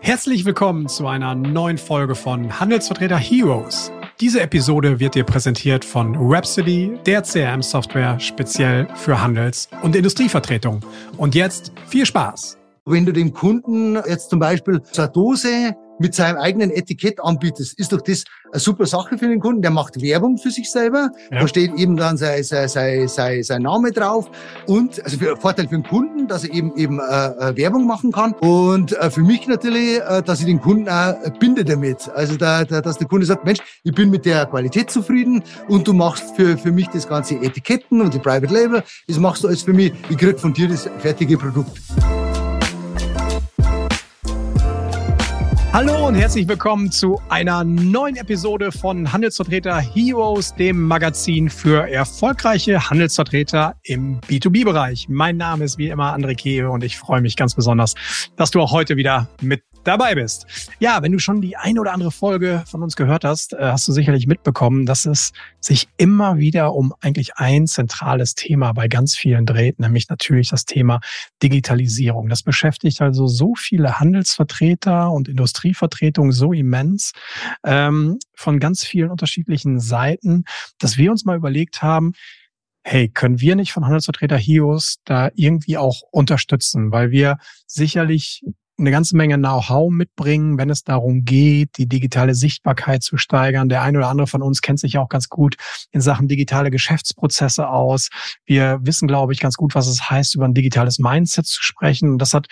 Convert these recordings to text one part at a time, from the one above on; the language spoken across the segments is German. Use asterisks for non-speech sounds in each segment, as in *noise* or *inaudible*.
Herzlich willkommen zu einer neuen Folge von Handelsvertreter Heroes. Diese Episode wird dir präsentiert von Rhapsody, der CRM-Software speziell für Handels- und Industrievertretung. Und jetzt viel Spaß! Wenn du dem Kunden jetzt zum Beispiel eine Dose mit seinem eigenen Etikett anbietest, ist doch das eine super Sache für den Kunden. Der macht Werbung für sich selber. Ja. Da steht eben dann sein, sein, sein, sein, sein Name drauf. Und also für Vorteil für den Kunden, dass er eben eben äh, äh, Werbung machen kann. Und äh, für mich natürlich, äh, dass ich den Kunden auch binde damit. Also da, da, dass der Kunde sagt, Mensch, ich bin mit der Qualität zufrieden und du machst für, für mich das ganze Etiketten und die Private Label. Das machst du alles für mich. Ich krieg von dir das fertige Produkt. Hallo und herzlich willkommen zu einer neuen Episode von Handelsvertreter Heroes, dem Magazin für erfolgreiche Handelsvertreter im B2B-Bereich. Mein Name ist wie immer André Kehe und ich freue mich ganz besonders, dass du auch heute wieder mit dabei bist. Ja, wenn du schon die eine oder andere Folge von uns gehört hast, äh, hast du sicherlich mitbekommen, dass es sich immer wieder um eigentlich ein zentrales Thema bei ganz vielen dreht, nämlich natürlich das Thema Digitalisierung. Das beschäftigt also so viele Handelsvertreter und Industrievertretungen so immens ähm, von ganz vielen unterschiedlichen Seiten, dass wir uns mal überlegt haben, hey, können wir nicht von Handelsvertreter HIOS da irgendwie auch unterstützen? Weil wir sicherlich eine ganze Menge Know-how mitbringen, wenn es darum geht, die digitale Sichtbarkeit zu steigern. Der eine oder andere von uns kennt sich auch ganz gut in Sachen digitale Geschäftsprozesse aus. Wir wissen, glaube ich, ganz gut, was es heißt, über ein digitales Mindset zu sprechen. Und das hat,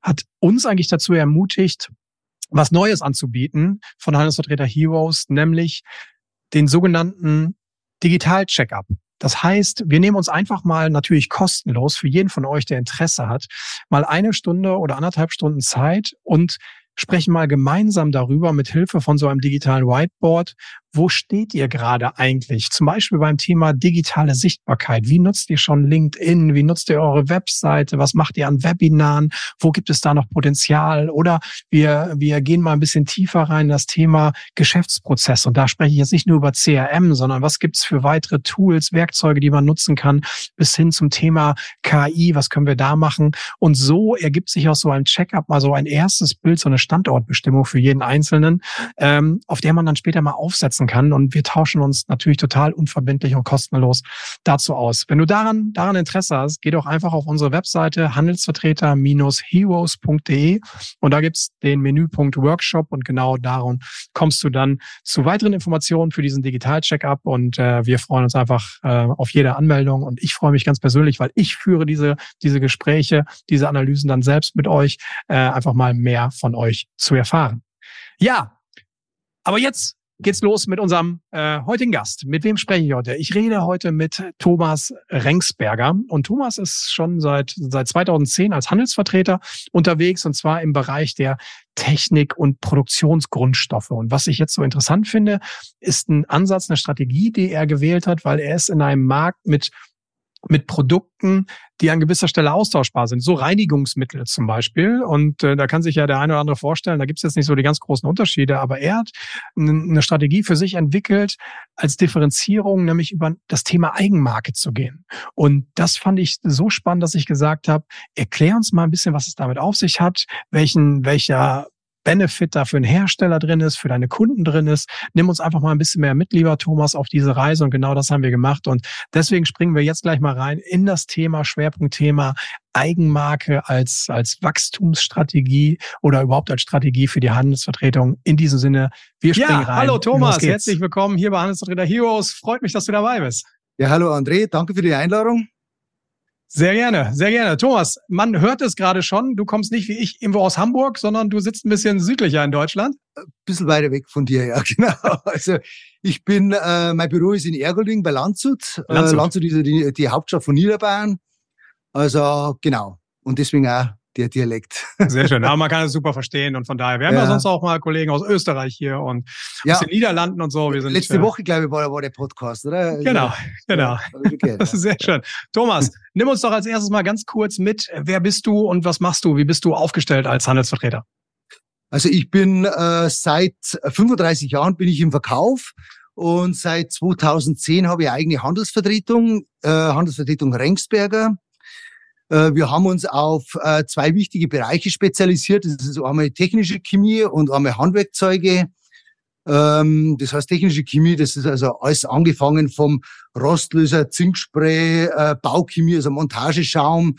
hat uns eigentlich dazu ermutigt, was Neues anzubieten von Handelsvertreter Heroes, nämlich den sogenannten Digital-Checkup. Das heißt, wir nehmen uns einfach mal natürlich kostenlos für jeden von euch, der Interesse hat, mal eine Stunde oder anderthalb Stunden Zeit und sprechen mal gemeinsam darüber mit Hilfe von so einem digitalen Whiteboard, wo steht ihr gerade eigentlich? Zum Beispiel beim Thema digitale Sichtbarkeit. Wie nutzt ihr schon LinkedIn? Wie nutzt ihr eure Webseite? Was macht ihr an Webinaren? Wo gibt es da noch Potenzial? Oder wir, wir gehen mal ein bisschen tiefer rein in das Thema Geschäftsprozess. Und da spreche ich jetzt nicht nur über CRM, sondern was gibt es für weitere Tools, Werkzeuge, die man nutzen kann, bis hin zum Thema KI. Was können wir da machen? Und so ergibt sich aus so einem Checkup mal so ein erstes Bild, so eine Standortbestimmung für jeden Einzelnen, ähm, auf der man dann später mal aufsetzen kann. Und wir tauschen uns natürlich total unverbindlich und kostenlos dazu aus. Wenn du daran, daran Interesse hast, geh doch einfach auf unsere Webseite handelsvertreter-heroes.de und da gibt's den Menüpunkt Workshop und genau darum kommst du dann zu weiteren Informationen für diesen Digital-Checkup und äh, wir freuen uns einfach äh, auf jede Anmeldung und ich freue mich ganz persönlich, weil ich führe diese, diese Gespräche, diese Analysen dann selbst mit euch, äh, einfach mal mehr von euch zu erfahren. Ja, aber jetzt geht's los mit unserem äh, heutigen Gast. Mit wem spreche ich heute? Ich rede heute mit Thomas Rengsberger. Und Thomas ist schon seit, seit 2010 als Handelsvertreter unterwegs und zwar im Bereich der Technik und Produktionsgrundstoffe. Und was ich jetzt so interessant finde, ist ein Ansatz, eine Strategie, die er gewählt hat, weil er ist in einem Markt mit mit Produkten, die an gewisser Stelle austauschbar sind. So Reinigungsmittel zum Beispiel. Und äh, da kann sich ja der eine oder andere vorstellen, da gibt es jetzt nicht so die ganz großen Unterschiede, aber er hat eine Strategie für sich entwickelt als Differenzierung, nämlich über das Thema Eigenmarke zu gehen. Und das fand ich so spannend, dass ich gesagt habe, erklär uns mal ein bisschen, was es damit auf sich hat, welchen, welcher Benefit da für einen Hersteller drin ist, für deine Kunden drin ist. Nimm uns einfach mal ein bisschen mehr mit, lieber Thomas, auf diese Reise. Und genau das haben wir gemacht. Und deswegen springen wir jetzt gleich mal rein in das Thema, Schwerpunktthema Eigenmarke als, als Wachstumsstrategie oder überhaupt als Strategie für die Handelsvertretung. In diesem Sinne, wir springen ja, rein. Hallo Thomas, herzlich willkommen hier bei Handelsvertreter Heroes. Freut mich, dass du dabei bist. Ja, hallo André, danke für die Einladung. Sehr gerne, sehr gerne. Thomas, man hört es gerade schon, du kommst nicht wie ich irgendwo aus Hamburg, sondern du sitzt ein bisschen südlicher in Deutschland. Ein bisschen weiter weg von dir, ja, *laughs* genau. Also ich bin, äh, mein Büro ist in Ergolding bei Landshut. Landshut, äh, Landshut ist die, die Hauptstadt von Niederbayern. Also genau. Und deswegen auch der Dialekt. *laughs* Sehr schön. Aber man kann es super verstehen und von daher, wir haben ja. ja sonst auch mal Kollegen aus Österreich hier und ja. aus den Niederlanden und so. Wir sind, Letzte äh, Woche, glaube ich, war, war der Podcast, oder? *laughs* Genau, genau. *laughs* Das ist sehr schön. Thomas, nimm uns doch als erstes mal ganz kurz mit. Wer bist du und was machst du? Wie bist du aufgestellt als Handelsvertreter? Also ich bin äh, seit 35 Jahren bin ich im Verkauf und seit 2010 habe ich eigene Handelsvertretung, äh, Handelsvertretung Rengsberger wir haben uns auf äh, zwei wichtige Bereiche spezialisiert. Das ist einmal technische Chemie und einmal Handwerkzeuge. Ähm, das heißt technische Chemie, das ist also alles angefangen vom Rostlöser, Zinkspray, äh, Bauchemie, also Montageschaum,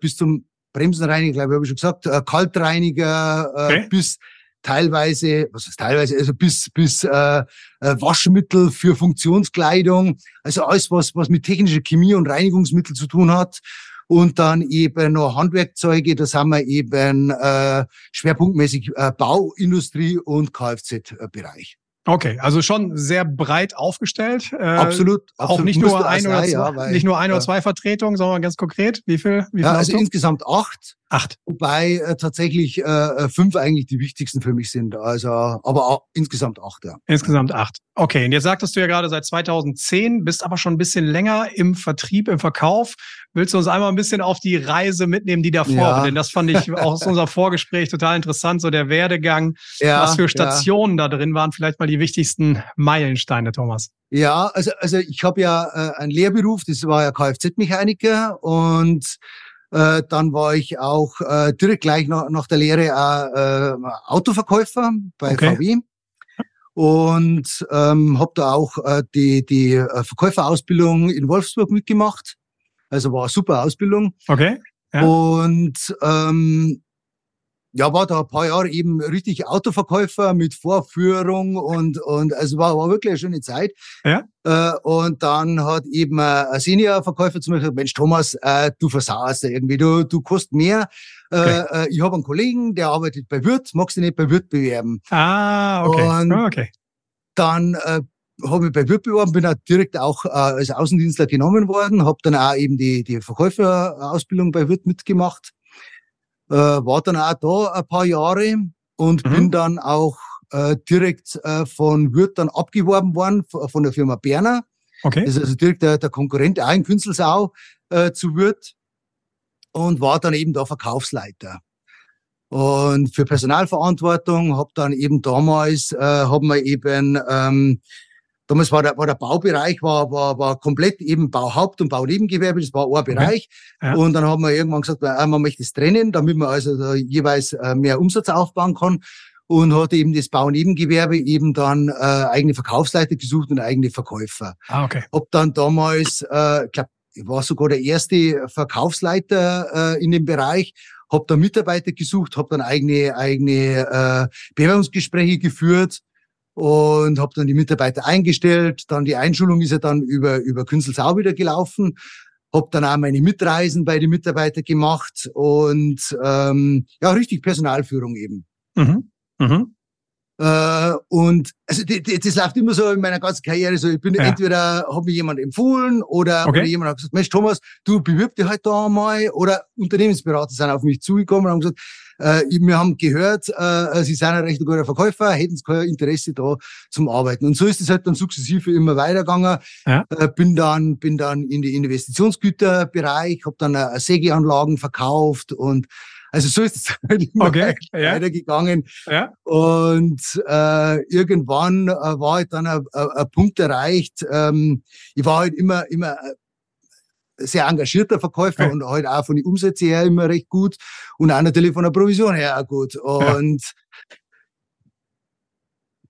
bis zum Bremsenreiniger, glaube ich, habe ich schon gesagt, Kaltreiniger, okay. bis teilweise, was ist teilweise, also bis, bis äh, Waschmittel für Funktionskleidung, also alles, was, was mit technischer Chemie und Reinigungsmittel zu tun hat und dann eben noch Handwerkzeuge, das haben wir eben äh, schwerpunktmäßig äh, Bauindustrie und Kfz-Bereich. Okay, also schon sehr breit aufgestellt. Äh, absolut, absolut. Auch nicht nur, ein oder, sein, zwei, ja, nicht nur ein oder zwei Vertretungen, sondern ganz konkret. Wie viel? Wie viel ja, also insgesamt acht. Acht. Wobei äh, tatsächlich äh, äh, fünf eigentlich die wichtigsten für mich sind. Also, aber auch, insgesamt acht, ja. Insgesamt acht. Okay, und jetzt sagtest du ja gerade seit 2010, bist aber schon ein bisschen länger im Vertrieb, im Verkauf. Willst du uns einmal ein bisschen auf die Reise mitnehmen, die davor ja. Denn das fand ich auch aus *laughs* unserem Vorgespräch total interessant, so der Werdegang. Ja, was für Stationen ja. da drin waren, vielleicht mal die wichtigsten Meilensteine, Thomas. Ja, also, also ich habe ja äh, einen Lehrberuf, das war ja Kfz-Mechaniker und äh, dann war ich auch äh, direkt gleich nach, nach der Lehre äh, Autoverkäufer bei okay. VW und ähm, habe da auch äh, die, die äh, Verkäuferausbildung in Wolfsburg mitgemacht. Also war eine super Ausbildung. Okay. Ja. Und ähm, ja, war da ein paar Jahre eben richtig Autoverkäufer mit Vorführung und, und also war, war wirklich eine schöne Zeit. Ja. Äh, und dann hat eben ein Senior-Verkäufer zu mir gesagt, Mensch, Thomas, äh, du versauerst irgendwie, du, du kostet mehr. Äh, okay. Äh, ich habe einen Kollegen, der arbeitet bei Wirt, magst du nicht bei Wirt bewerben? Ah, okay. Und oh, okay. Dann äh, habe ich bei Wirt beworben, bin auch direkt auch äh, als Außendienstler genommen worden, habe dann auch eben die, die Verkäuferausbildung bei Wirt mitgemacht äh, war dann auch da ein paar Jahre und mhm. bin dann auch äh, direkt äh, von Würth dann abgeworben worden von der Firma Berner. Okay. Das ist also direkt der, der Konkurrent, auch in Künzelsau äh, zu Würth und war dann eben da Verkaufsleiter. Und für Personalverantwortung habe dann eben damals, äh, haben wir eben ähm, Damals war der, war der Baubereich war, war, war komplett eben Bauhaupt- und Baunebengewerbe, das war ein Bereich. Okay. Ja. Und dann haben wir irgendwann gesagt, man möchte es trennen, damit man also jeweils äh, mehr Umsatz aufbauen kann. Und hat eben das Baunebengewerbe eben dann äh, eigene Verkaufsleiter gesucht und eigene Verkäufer. Ah, okay. Hab dann damals, äh, ich glaube, ich war sogar der erste Verkaufsleiter äh, in dem Bereich, hab da Mitarbeiter gesucht, hab dann eigene eigene äh, Bewerbungsgespräche geführt und habe dann die Mitarbeiter eingestellt. Dann die Einschulung ist ja dann über, über Künzelsau wieder gelaufen. Hab dann auch meine Mitreisen bei den Mitarbeitern gemacht und ähm, ja, richtig Personalführung eben. Mhm. Mhm. Äh, und also die, die, das läuft immer so in meiner ganzen Karriere so. Ich bin ja. entweder hat mir jemand empfohlen oder, okay. oder jemand hat gesagt, Mensch Thomas, du bewirb dich halt da mal oder Unternehmensberater sind auf mich zugekommen und haben gesagt, äh, wir haben gehört, äh, Sie sind ein recht guter Verkäufer, hätten Sie kein Interesse da zum Arbeiten. Und so ist es halt dann sukzessive immer weitergegangen. Ja. Äh, bin dann bin dann in die Investitionsgüterbereich, habe dann äh, Sägeanlagen verkauft und also so ist es *laughs* halt immer okay, weitergegangen. Ja. Und äh, irgendwann äh, war halt dann ein, ein Punkt erreicht. Ähm, ich war halt immer, immer äh, sehr engagierter Verkäufer ja. und halt auch von den Umsätzen her immer recht gut und auch natürlich von der Provision her auch gut. Und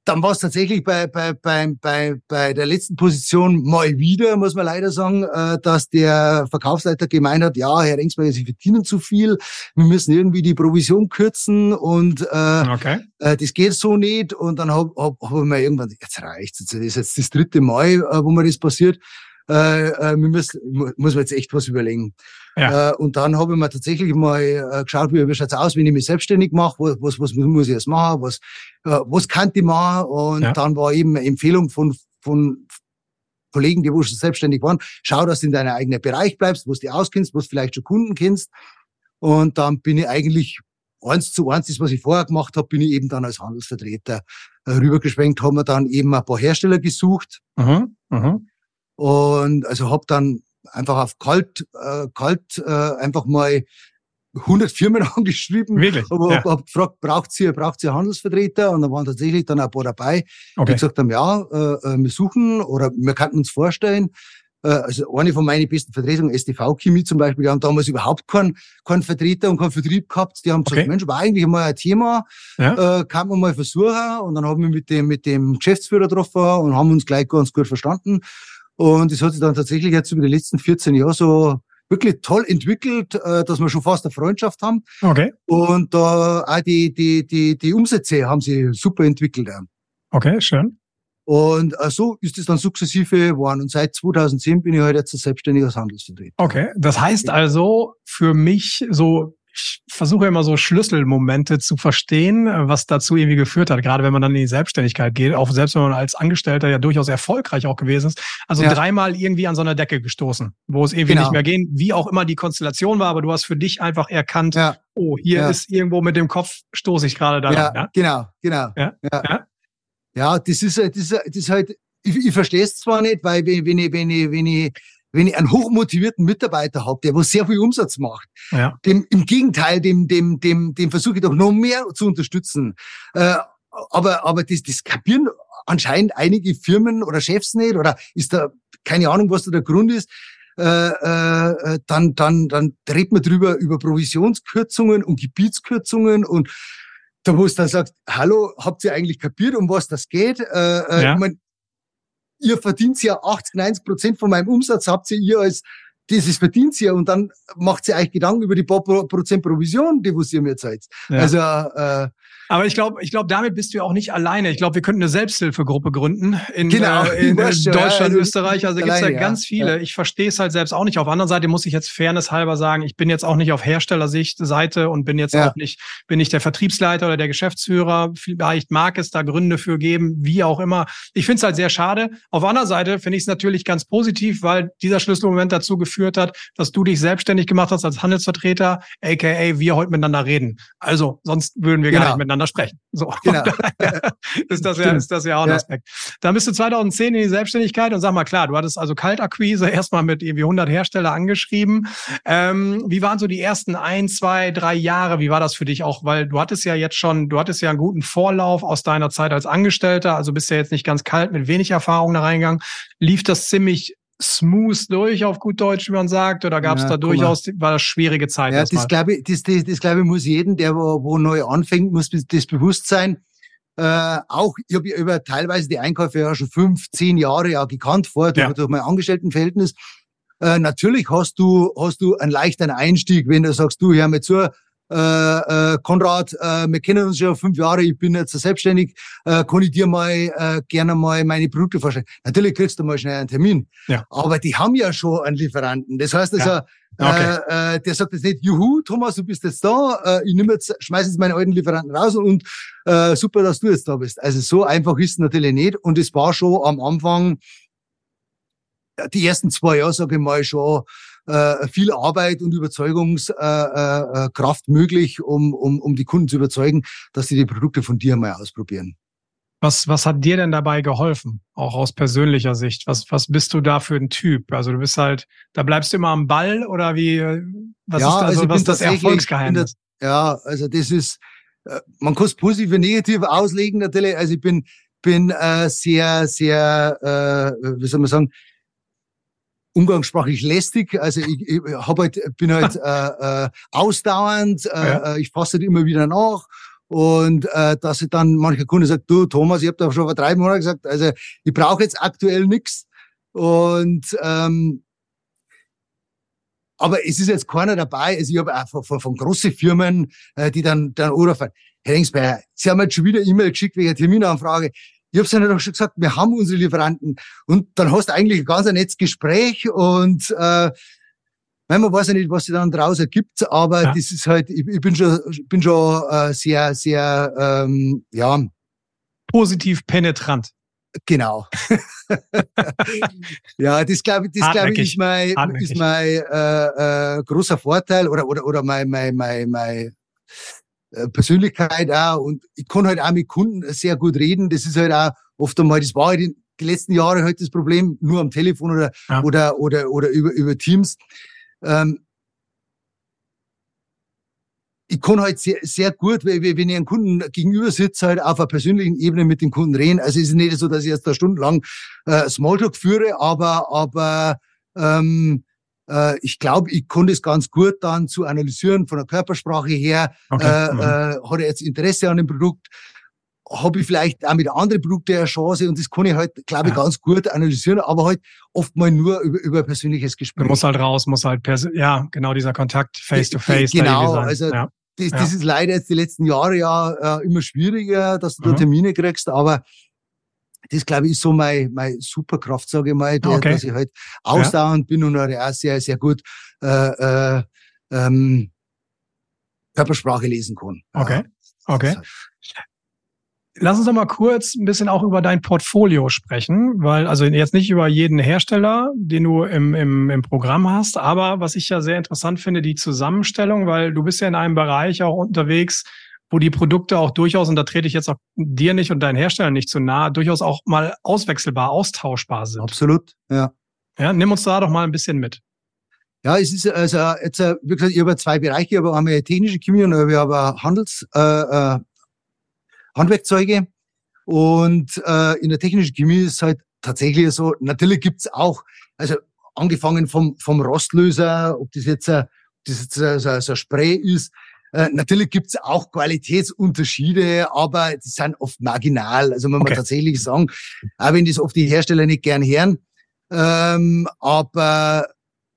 dann war es tatsächlich bei, bei, bei, bei, bei der letzten Position mal wieder, muss man leider sagen, äh, dass der Verkaufsleiter gemeint hat, ja, Herr Rengsberger, Sie verdienen zu viel, wir müssen irgendwie die Provision kürzen und äh, okay. äh, das geht so nicht. Und dann habe hab, hab ich mir irgendwann, jetzt reicht's, das ist jetzt das dritte Mal, wo mir das passiert. Äh, äh, müssen, muss man jetzt echt was überlegen. Ja. Äh, und dann habe ich mir tatsächlich mal äh, geschaut, wie, wie schaut's aus, wenn ich mich selbstständig mache, was, was, was muss ich jetzt machen, was, äh, was kann ich machen. Und ja. dann war eben eine Empfehlung von, von Kollegen, die wo schon selbstständig waren, schau, dass du in deinem eigenen Bereich bleibst, wo du dich auskennst, wo du vielleicht schon Kunden kennst. Und dann bin ich eigentlich eins zu eins, das, was ich vorher gemacht habe, bin ich eben dann als Handelsvertreter äh, rübergeschwenkt, haben wir dann eben ein paar Hersteller gesucht. Mhm, mh. Und also habe dann einfach auf kalt, äh, kalt äh, einfach mal 100 Firmen *laughs* angeschrieben. Wirklich? Aber ja. hab gefragt, braucht ihr, braucht ihr Handelsvertreter? Und da waren tatsächlich dann ein paar dabei, okay. die gesagt haben, ja, äh, äh, wir suchen oder wir könnten uns vorstellen. äh, also eine von meinen besten Vertretungen, STV Chemie zum Beispiel, die haben damals überhaupt keinen, keinen Vertreter und keinen Vertrieb gehabt. Die haben gesagt, okay. Mensch, war eigentlich mal ein Thema, ja. äh, kann man mal versuchen. Und dann haben wir mit dem, mit dem Geschäftsführer getroffen und haben uns gleich ganz gut verstanden. Und es hat sich dann tatsächlich jetzt über die letzten 14 Jahre so wirklich toll entwickelt, äh, dass wir schon fast eine Freundschaft haben. Okay. Und da auch die, die, die, die Umsätze haben sich super entwickelt. Okay, schön. Und äh, so ist es dann sukzessive geworden. Und seit 2010 bin ich halt jetzt selbstständig als Handelsvertreter. Okay, das heißt also für mich so, versuche immer so Schlüsselmomente zu verstehen, was dazu irgendwie geführt hat, gerade wenn man dann in die Selbstständigkeit geht, auch selbst wenn man als Angestellter ja durchaus erfolgreich auch gewesen ist. Also ja. dreimal irgendwie an so einer Decke gestoßen, wo es irgendwie genau. nicht mehr ging, wie auch immer die Konstellation war, aber du hast für dich einfach erkannt, ja. oh, hier ja. ist irgendwo mit dem Kopf stoße ich gerade da. Ja, genau, genau. Ja, ja. Ja, das ist, das ist, das ist halt, ich, ich verstehe es zwar nicht, weil wenn, ich, wenn, ich, wenn, ich, wenn ich einen hochmotivierten Mitarbeiter habe, der was sehr viel Umsatz macht, ja. dem, im Gegenteil, dem, dem, dem, dem versuche ich doch noch mehr zu unterstützen. Äh, aber, aber das, das kapieren anscheinend einige Firmen oder Chefs nicht oder ist da keine Ahnung, was da der Grund ist. Äh, äh, dann, dann, dann redet man drüber über Provisionskürzungen und Gebietskürzungen und da wo es dann sagt, hallo, habt ihr eigentlich kapiert, um was das geht? Äh, äh, ja. ich mein, ihr verdient ja 80, 90 Prozent von meinem Umsatz, habt ihr ihr als dieses verdient ihr und dann macht sie euch Gedanken über die paar Prozent Provision, die was ihr mir zahlt. Ja. Also äh, aber ich glaube, ich glaube, damit bist du ja auch nicht alleine. Ich glaube, wir könnten eine Selbsthilfegruppe gründen in, genau, äh, in *laughs* Deutschland, ja, Österreich. Also gibt es ja ganz viele. Ich verstehe es halt selbst auch nicht. Auf der anderen Seite muss ich jetzt fairness halber sagen, ich bin jetzt auch nicht auf Herstellersicht Seite und bin jetzt auch nicht, bin nicht der Vertriebsleiter oder der Geschäftsführer. Vielleicht mag es da Gründe für geben, wie auch immer. Ich finde es halt sehr schade. Auf der anderen Seite finde ich es natürlich ganz positiv, weil dieser Schlüsselmoment dazu geführt hat, dass du dich selbstständig gemacht hast als Handelsvertreter, aka wir heute miteinander reden. Also sonst würden wir genau. gar nicht miteinander miteinander sprechen. So. Genau. *laughs* ist, das ja, ist das ja auch ein ja. Aspekt. Dann bist du 2010 in die Selbstständigkeit und sag mal, klar, du hattest also Kaltakquise *laughs* erstmal mit irgendwie 100 Hersteller angeschrieben. Ähm, wie waren so die ersten ein, zwei, drei Jahre? Wie war das für dich auch? Weil du hattest ja jetzt schon, du hattest ja einen guten Vorlauf aus deiner Zeit als Angestellter, also bist ja jetzt nicht ganz kalt mit wenig Erfahrung da reingegangen. Lief das ziemlich smooth durch, auf gut Deutsch, wie man sagt? Oder gab es ja, da durchaus, war das schwierige Zeit? Ja, das glaube ich, das, das, das glaube ich muss jeden, der wo, wo neu anfängt, muss das bewusst sein. Äh, auch, ich habe über teilweise die Einkäufe ja schon fünf, zehn Jahre ja gekannt vor, durch, ja. durch mein Angestelltenverhältnis. Äh, natürlich hast du, hast du einen leichten Einstieg, wenn du sagst, du, hör mir zu, äh, äh, Konrad, äh, wir kennen uns schon fünf Jahre, ich bin jetzt selbstständig, äh, kann ich dir mal äh, gerne mal meine Produkte vorstellen. Natürlich kriegst du mal schnell einen Termin. Ja. Aber die haben ja schon einen Lieferanten. Das heißt also, ja. okay. äh, äh, der sagt jetzt nicht, juhu, Thomas, du bist jetzt da, äh, ich nehme jetzt, schmeiß jetzt meine alten Lieferanten raus und äh, super, dass du jetzt da bist. Also so einfach ist es natürlich nicht. Und es war schon am Anfang, die ersten zwei Jahre, sage ich mal, schon äh, viel Arbeit und Überzeugungskraft äh, äh, möglich, um, um, um die Kunden zu überzeugen, dass sie die Produkte von dir mal ausprobieren. Was, was hat dir denn dabei geholfen? Auch aus persönlicher Sicht. Was, was bist du da für ein Typ? Also du bist halt, da bleibst du immer am Ball oder wie, was ja, ist also, also was das Erfolgsgeheimnis? Der, ja, also das ist, man kann es positiv und negativ auslegen natürlich. Also ich bin, bin äh, sehr, sehr, äh, wie soll man sagen, umgangssprachlich lästig. Also ich, ich hab halt, bin halt *laughs* äh, äh, ausdauernd, äh, ja. Äh, ich fasse halt immer wieder nach. Und äh, dass ich dann mancher Kunde sagt, du Thomas, ich habe da schon vor drei Monaten gesagt, also ich brauche jetzt aktuell nichts. Und ähm, aber es ist jetzt keiner dabei. Also ich habe auch von, von, von großen Firmen, äh, die dann dann anrufen, Herr Engsberger, Sie haben jetzt schon wieder E-Mail geschickt wegen Terminanfrage ich habe es ja doch schon gesagt, wir haben unsere Lieferanten. Und dann hast du eigentlich ein ganz nettes Gespräch und äh, man weiß ja nicht, was sich dann draußen gibt, aber ja. das ist halt, ich, ich bin schon, bin schon äh, sehr, sehr, ähm, ja. Positiv penetrant. Genau. *laughs* ja, das glaube ich, das glaube ich ist mein, ist mein äh, äh, großer Vorteil oder oder oder mein mein mein mein Persönlichkeit auch und ich kann halt auch mit Kunden sehr gut reden. Das ist halt auch oft einmal, das war halt in die letzten Jahre halt das Problem, nur am Telefon oder, ja. oder, oder, oder über, über Teams. Ähm, ich kann halt sehr, sehr gut, wenn ich einen Kunden gegenüber sitze, halt auf einer persönlichen Ebene mit dem Kunden reden. Also es ist nicht so, dass ich jetzt da stundenlang äh, Smalltalk führe, aber, aber Ähm, äh, ich glaube, ich konnte es ganz gut dann zu analysieren von der Körpersprache her. Okay. Äh, mhm. äh, hat er jetzt Interesse an dem Produkt? Habe ich vielleicht auch mit anderen Produkten eine Chance und das kann ich halt, glaube ich, ja. ganz gut analysieren, aber halt oft mal nur über, über persönliches Gespräch. muss halt raus, muss halt, ja, genau dieser Kontakt face to face. Genau, also ja. Das, ja. das ist leider jetzt die letzten Jahre ja äh, immer schwieriger, dass du mhm. da Termine kriegst, aber das glaube ich ist so meine, meine Superkraft, sage ich mal, der, okay. dass ich halt ausdauernd ja. bin und auch sehr, sehr gut äh, äh, ähm, Körpersprache lesen kann. Okay. Okay. Lass uns doch mal kurz ein bisschen auch über dein Portfolio sprechen, weil also jetzt nicht über jeden Hersteller, den du im, im, im Programm hast, aber was ich ja sehr interessant finde, die Zusammenstellung, weil du bist ja in einem Bereich auch unterwegs, wo die Produkte auch durchaus, und da trete ich jetzt auch dir nicht und deinen Herstellern nicht zu nahe, durchaus auch mal auswechselbar, austauschbar sind. Absolut, ja. Ja, nimm uns da doch mal ein bisschen mit. Ja, es ist also jetzt, äh, wie gesagt, ich habe zwei Bereiche, aber haben wir technische Chemie und wir haben Handels, äh, äh, Handwerkzeuge. Und äh, in der technischen Chemie ist es halt tatsächlich so, natürlich gibt's auch, also angefangen vom, vom Rostlöser, ob das jetzt, äh, das jetzt so, so ein Spray ist, äh, natürlich gibt's auch Qualitätsunterschiede, aber die sind oft marginal. Also man okay. muss tatsächlich sagen, auch wenn das oft die Hersteller nicht gern hören, ähm, aber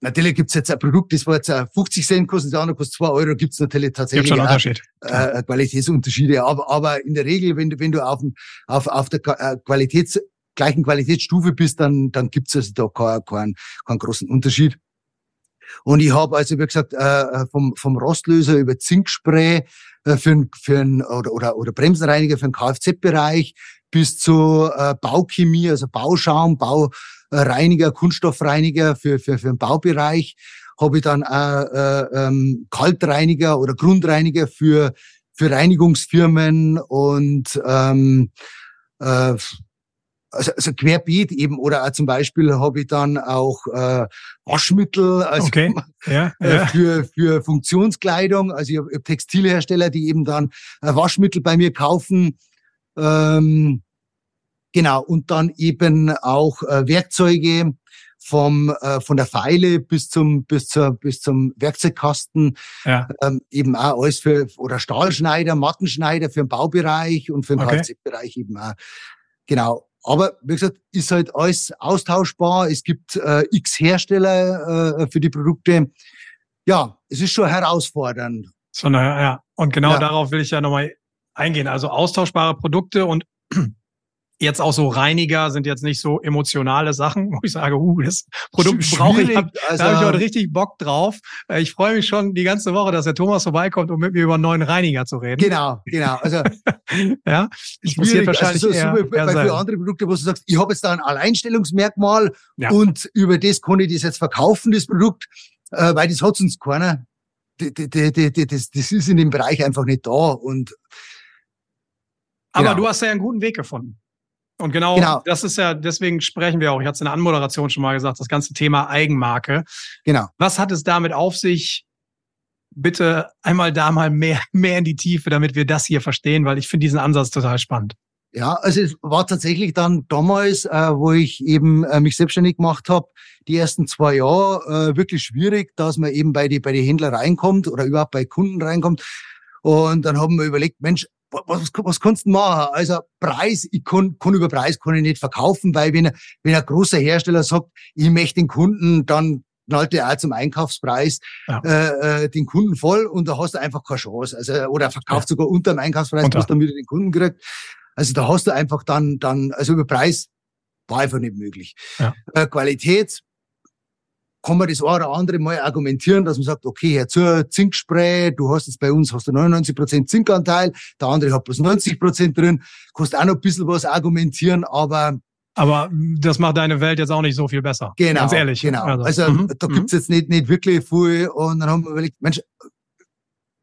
Natürlich gibt's jetzt ein Produkt, das war jetzt 50 Cent kostet, das andere kostet 2 Euro, gibt's natürlich tatsächlich Unterschied. Äh, Qualitätsunterschiede. Aber, aber in der Regel, wenn du, wenn du auf, auf, auf der äh, Qualitäts, gleichen Qualitätsstufe bist, dann, dann gibt's also da keinen, keinen, keinen großen Unterschied. Und ich habe also, wie gesagt, äh, äh, vom, vom Rostlöser über Zinkspray äh, für ein, für ein, oder, oder, oder Bremsenreiniger für den Kfz-Bereich bis zu äh, Bauchemie, also Bauschaum, Baureiniger, Kunststoffreiniger für, für, für den Baubereich. Habe ich dann äh, äh, ähm, Kaltreiniger oder Grundreiniger für, für Reinigungsfirmen und ähm, äh, also, also querbeet eben oder auch zum Beispiel habe ich dann auch äh, Waschmittel also okay. *laughs* ja, äh, ja. für für Funktionskleidung also ich habe Textilhersteller die eben dann äh, Waschmittel bei mir kaufen ähm, genau und dann eben auch äh, Werkzeuge vom äh, von der Pfeile bis zum bis zur bis zum Werkzeugkasten ja. ähm, eben auch alles für oder Stahlschneider Mattenschneider für den Baubereich und für den okay. Kfz-Bereich eben auch genau aber wie gesagt, ist halt alles austauschbar. Es gibt äh, x Hersteller äh, für die Produkte. Ja, es ist schon herausfordernd. So, naja, ja. Und genau ja. darauf will ich ja nochmal eingehen. Also austauschbare Produkte und jetzt auch so Reiniger sind jetzt nicht so emotionale Sachen, *laughs* wo ich sage, uh, das Produkt brauche ich. Hab, also, da habe ich heute richtig Bock drauf. Äh, ich freue mich schon die ganze Woche, dass der Thomas vorbeikommt, um mit mir über einen neuen Reiniger zu reden. Genau, genau. Also *laughs* ja, ich muss also wahrscheinlich also so, eher, bei, bei für andere Produkte, wo du sagst, ich habe jetzt da ein Alleinstellungsmerkmal ja. und über das kann ich das jetzt verkaufen, das Produkt, äh, weil das hat uns keiner. Das, das, das ist in dem Bereich einfach nicht da und aber genau. du hast ja einen guten Weg gefunden. Und genau, genau, das ist ja, deswegen sprechen wir auch, ich hatte es in der Anmoderation schon mal gesagt, das ganze Thema Eigenmarke. Genau. Was hat es damit auf sich? Bitte einmal da mal mehr, *laughs* mehr in die Tiefe, damit wir das hier verstehen, weil ich finde diesen Ansatz total spannend. Ja, also es war tatsächlich dann damals, äh, wo ich eben äh, mich selbstständig gemacht habe, die ersten zwei Jahre äh, wirklich schwierig, dass man eben bei die bei die Händler reinkommt oder überhaupt bei Kunden reinkommt. Und dann haben wir überlegt, Mensch, was, was kannst du machen? Also Preis, ich kann, kann über Preis kann ich nicht verkaufen, weil wenn, wenn ein großer Hersteller sagt, ich möchte den Kunden, dann knallt er auch zum Einkaufspreis ja. äh, äh, den Kunden voll und da hast du einfach keine Chance. Also, oder verkauft ja. sogar unter dem Einkaufspreis, was dann wieder den Kunden kriegt. Also da hast du einfach dann, dann, also über Preis war einfach nicht möglich. Ja. Äh, Qualität, kann man das eine oder andere mal argumentieren, dass man sagt, okay, Herr zur Zinkspray, du hast jetzt bei uns hast du 99 Prozent Zinkanteil, der andere hat bloß 90 Prozent drin, kannst auch noch ein bisschen was argumentieren, aber aber das macht deine Welt jetzt auch nicht so viel besser. Genau. Ganz ehrlich. Genau. Also, also mhm. da gibt's mhm. jetzt nicht, nicht wirklich viel. Und dann haben wir überlegt, Mensch,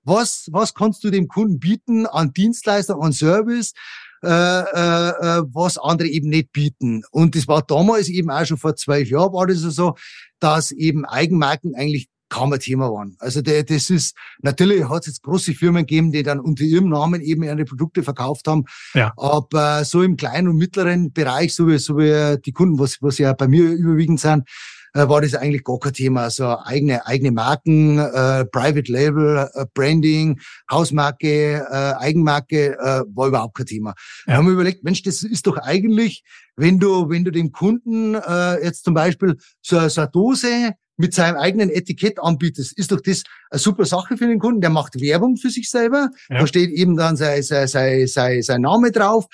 was, was kannst du dem Kunden bieten an Dienstleistung, an Service, äh, äh, äh, was andere eben nicht bieten. Und das war damals eben auch schon vor zwölf Jahren war das so, dass eben Eigenmarken eigentlich kaum ein Thema waren. Also der, das ist, natürlich hat es jetzt große Firmen gegeben, die dann unter ihrem Namen eben ihre Produkte verkauft haben. Ja. Aber so im kleinen und mittleren Bereich, so wie, so wie die Kunden, was, was ja bei mir überwiegend sind, äh, war das eigentlich gar kein Thema. Also eigene, eigene Marken, äh, Private Label, äh, Branding, Hausmarke, äh, Eigenmarke, äh, war überhaupt kein Thema. Ja. Wir haben überlegt, Mensch, das ist doch eigentlich, wenn du, wenn du dem Kunden äh, jetzt zum Beispiel so, so eine Dose mit seinem eigenen Etikett anbietest, ist doch das eine super Sache für den Kunden. Der macht Werbung für sich selber. Ja. Da steht eben dann sein, sein, sein, sein, sein Name drauf.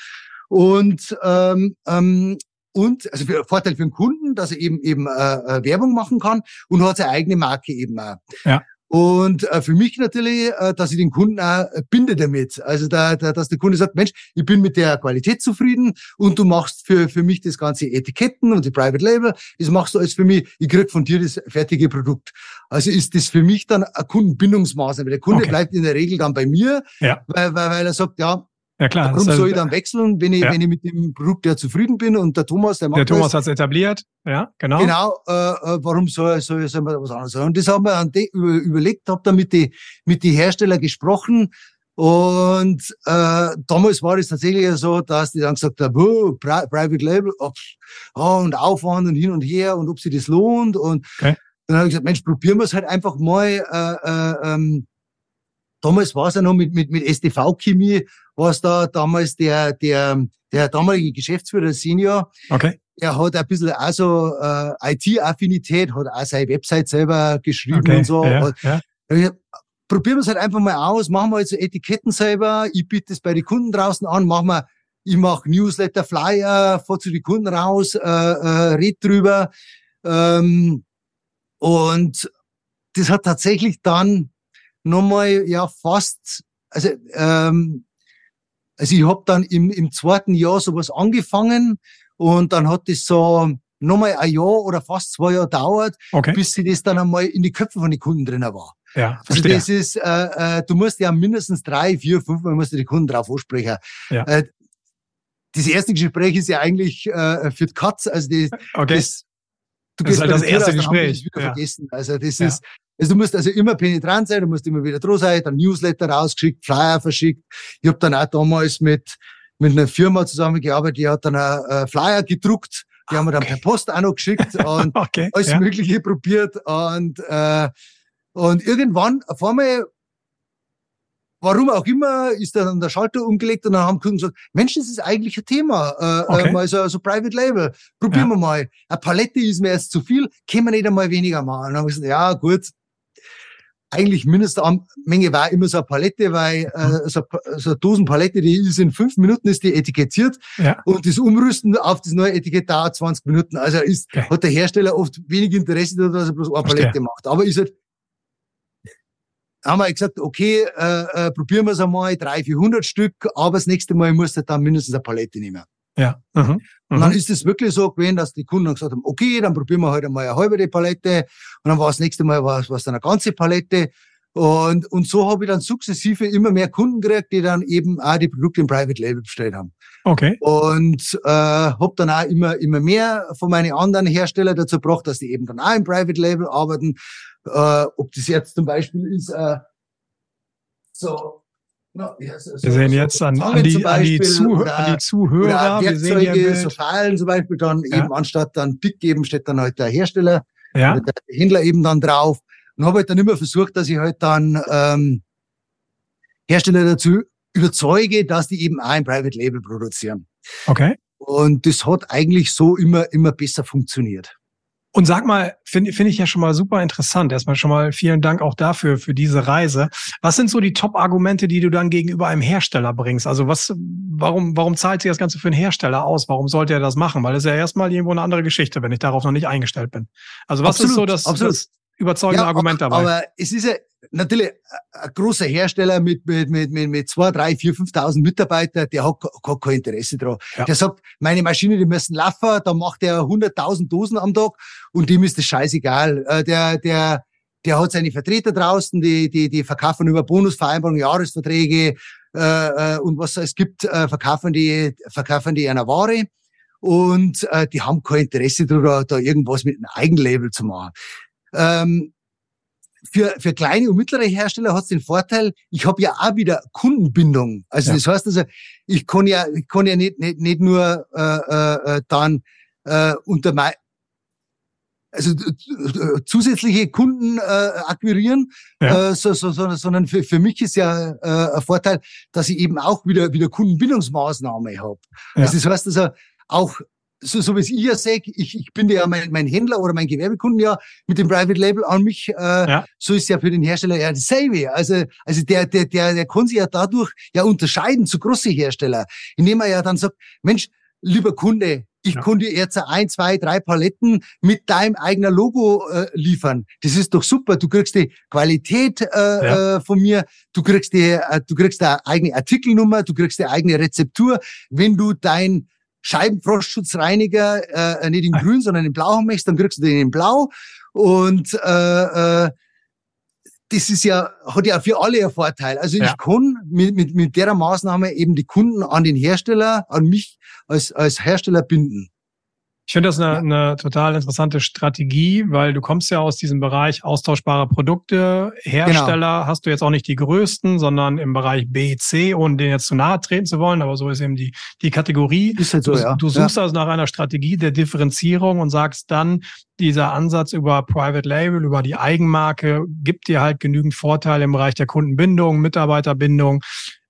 Und ähm, ähm, und also für Vorteil für den Kunden, dass er eben eben äh, äh, Werbung machen kann und hat seine eigene Marke eben auch. Ja. Und äh, für mich natürlich, äh, dass ich den Kunden auch binde damit. Also da, da, dass der Kunde sagt, Mensch, ich bin mit der Qualität zufrieden und du machst für, für mich das ganze Etiketten und die Private Label, das machst du alles für mich, ich krieg von dir das fertige Produkt. Also ist das für mich dann eine Kundenbindungsmaßnahme. Der Kunde okay. bleibt in der Regel dann bei mir, ja. weil, weil, weil er sagt, ja, ja klar. Warum soll ich dann wechseln, wenn ich, ja. wenn ich mit dem Produkt ja zufrieden bin und der Thomas, der macht Der Thomas hat es etabliert, ja, genau. Genau, äh, äh warum soll, soll, soll man was anderes sagen? Und das haben wir überlegt, habe dann mit die, mit die Hersteller gesprochen und äh, damals war es tatsächlich so, dass die dann gesagt haben, oh, Private Label, oh, oh, und Aufwand und hin und her und ob sich das lohnt und okay. dann habe ich gesagt, Mensch, probieren wir es halt einfach mal. Äh, äh, ähm, damals war es ja noch mit, mit, mit STV-Chemie, war es da damals der, der, der damalige Geschäftsführer, Senior. Okay. Er hat ein bisschen also äh, IT-Affinität, hat auch seine Website selber geschrieben okay. und so. Ja, ja. Probieren wir es halt einfach mal aus, machen wir jetzt Etiketten selber, ich biete es bei den Kunden draußen an, machen wir, ich mache Newsletter, Flyer, fahr zu den Kunden raus, äh, äh, red drüber. Ähm, und das hat tatsächlich dann nochmal ja fast, also ähm, also ich habe dann im, im zweiten Jahr sowas angefangen und dann hat es so nochmal ein Jahr oder fast zwei Jahre dauert, okay. bis sie das dann einmal in die Köpfe von den Kunden drin war. Ja, also das ist, äh, äh, du musst ja mindestens drei, vier, fünf Mal musst du die Kunden drauf ansprechen. Ja. Äh, das erste Gespräch ist ja eigentlich äh, für die Katz, also die, okay. das, du das ist halt das erste Gespräch. Wieder ja. vergessen. Also das ja. ist, also du musst also immer penetrant sein, du musst immer wieder dran sein, dann Newsletter rausgeschickt, Flyer verschickt. Ich habe dann auch damals mit, mit einer Firma zusammengearbeitet, die hat dann einen Flyer gedruckt, die haben wir dann per Post auch noch geschickt *laughs* und okay, alles ja. Mögliche probiert. Und, äh, und irgendwann, auf einmal, warum auch immer, ist dann der Schalter umgelegt und dann haben Kunden gesagt, Mensch, das ist eigentlich ein Thema, äh, äh okay. äh, mal so, so Private Label, probieren ja. wir mal. Eine Palette ist mir erst zu viel, können wir nicht einmal weniger machen. Und dann haben wir gesagt, ja gut, eigentlich Mindestmenge war immer so eine Palette, weil äh, mhm. so, so eine Dosenpalette, die ist in fünf Minuten ist die etikettiert ja. und das Umrüsten auf das neue Etikett dauert 20 Minuten. Also ist, okay. hat der Hersteller oft wenig Interesse daran, dass er bloß eine Verstehe. Palette macht. Aber ist halt, haben wir gesagt, okay, äh, äh, probieren wir es einmal, drei, vierhundert Stück, aber das nächste Mal muss er dann mindestens eine Palette nehmen. Ja. Mhm. Und dann mhm. ist es wirklich so gewesen, dass die Kunden gesagt haben, okay, dann probieren wir heute halt mal eine halbe Palette. Und dann war das nächste Mal war es dann eine ganze Palette. Und, und so habe ich dann sukzessive immer mehr Kunden gekriegt, die dann eben auch die Produkte im Private Label bestellt haben. Okay. Und äh, habe dann auch immer, immer mehr von meinen anderen Herstellern dazu gebracht, dass die eben dann auch im Private Label arbeiten. Äh, ob das jetzt zum Beispiel ist, äh, so wir sehen jetzt an, an, die, an, die, Zuh an die Zuhörer, wir sehen hier so Fallen zum Beispiel dann ja. eben anstatt dann Pick geben, steht dann halt der Hersteller, ja. der Händler eben dann drauf und habe halt dann immer versucht, dass ich halt dann ähm, Hersteller dazu überzeuge, dass die eben auch ein Private Label produzieren. Okay. Und das hat eigentlich so immer, immer besser funktioniert. Und sag mal, finde find ich ja schon mal super interessant. Erstmal schon mal vielen Dank auch dafür, für diese Reise. Was sind so die Top-Argumente, die du dann gegenüber einem Hersteller bringst? Also was, warum, warum zahlt sich das Ganze für einen Hersteller aus? Warum sollte er das machen? Weil das ist ja erstmal irgendwo eine andere Geschichte, wenn ich darauf noch nicht eingestellt bin. Also was absolut, ist so das, das überzeugende ja, Argument dabei? Aber es ist ja, natürlich ein großer Hersteller mit, mit, mit, mit, mit zwei, drei, vier, 5.000 Mitarbeitern, der hat, hat kein Interesse daran. Ja. Der sagt, meine Maschine, die müssen laufen, da macht er 100.000 Dosen am Tag und dem ist das scheißegal. Äh, der, der, der hat seine Vertreter draußen, die, die, die verkaufen über Bonusvereinbarungen, Jahresverträge äh, äh, und was es gibt, äh, verkaufen die, verkaufen die einer Ware und äh, die haben kein Interesse daran, da irgendwas mit einem Eigenlabel zu machen. Ähm, für, für kleine und mittlere Hersteller hat es den Vorteil, ich habe ja auch wieder Kundenbindung. Also ja. das heißt also, ich kann ja, ich kann ja nicht, nicht, nicht nur äh, äh, äh dann äh, unter mein, also zusätzliche Kunden äh, akquirieren, ja. äh, so, so, so, sondern für, für mich ist ja äh, ein Vorteil, dass ich eben auch wieder wieder Kundenbindungsmaßnahme habe. Ja. Also das heißt also auch so, so wie es ich ja sehe, ich, ich bin ja mein, mein Händler oder mein Gewerbekunden ja mit dem Private Label an mich, äh, ja. so ist ja für den Hersteller ja dasselbe. Also, also der, der, der, der kann sich ja dadurch ja unterscheiden zu großen Hersteller, indem er ja dann sagt, Mensch, lieber Kunde, ich ja. konnte jetzt ein, zwei, drei Paletten mit deinem eigenen Logo äh, liefern. Das ist doch super. Du kriegst die Qualität äh, ja. äh, von mir, du kriegst die, äh, du kriegst eine eigene Artikelnummer, du kriegst eine eigene Rezeptur. Wenn du dein Scheibenfrostschutzreiniger äh, nicht in grün, sondern in blau haben möchtest, dann kriegst du den in blau. Und äh, äh, das ist ja, hat ja für alle einen Vorteil. Also ja. ich kann mit, mit, mit der Maßnahme eben die Kunden an den Hersteller, an mich als, als Hersteller binden. Ich finde das eine, eine total interessante Strategie, weil du kommst ja aus diesem Bereich austauschbare Produkte. Hersteller genau. hast du jetzt auch nicht die größten, sondern im Bereich B, C, ohne denen jetzt zu nahe treten zu wollen, aber so ist eben die, die Kategorie. Ist halt so, du, ja. du suchst ja. also nach einer Strategie der Differenzierung und sagst dann, dieser Ansatz über Private Label, über die Eigenmarke, gibt dir halt genügend Vorteile im Bereich der Kundenbindung, Mitarbeiterbindung.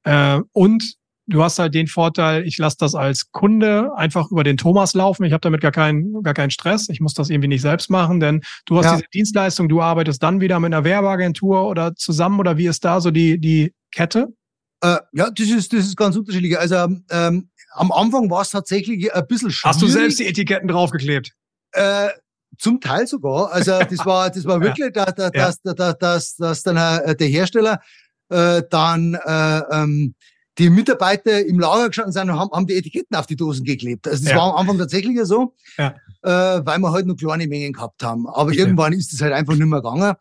Äh, und du hast halt den Vorteil, ich lasse das als Kunde einfach über den Thomas laufen. Ich habe damit gar keinen, gar keinen Stress. Ich muss das irgendwie nicht selbst machen, denn du hast ja. diese Dienstleistung, du arbeitest dann wieder mit einer Werbeagentur oder zusammen oder wie ist da so die, die Kette? Äh, ja, das ist, das ist ganz unterschiedlich. Also ähm, am Anfang war es tatsächlich ein bisschen schwierig. Hast du selbst die Etiketten draufgeklebt? Äh, zum Teil sogar. Also *laughs* das war, das war wirklich, ja. dass, dass, ja. dass, dass, dass dann äh, der Hersteller äh, dann äh, ähm, die Mitarbeiter im Lager gestanden sind und haben, haben die Etiketten auf die Dosen geklebt. Also das ja. war am Anfang tatsächlich so, ja. äh, weil wir halt nur kleine Mengen gehabt haben. Aber Verstehe. irgendwann ist es halt einfach nicht mehr gegangen.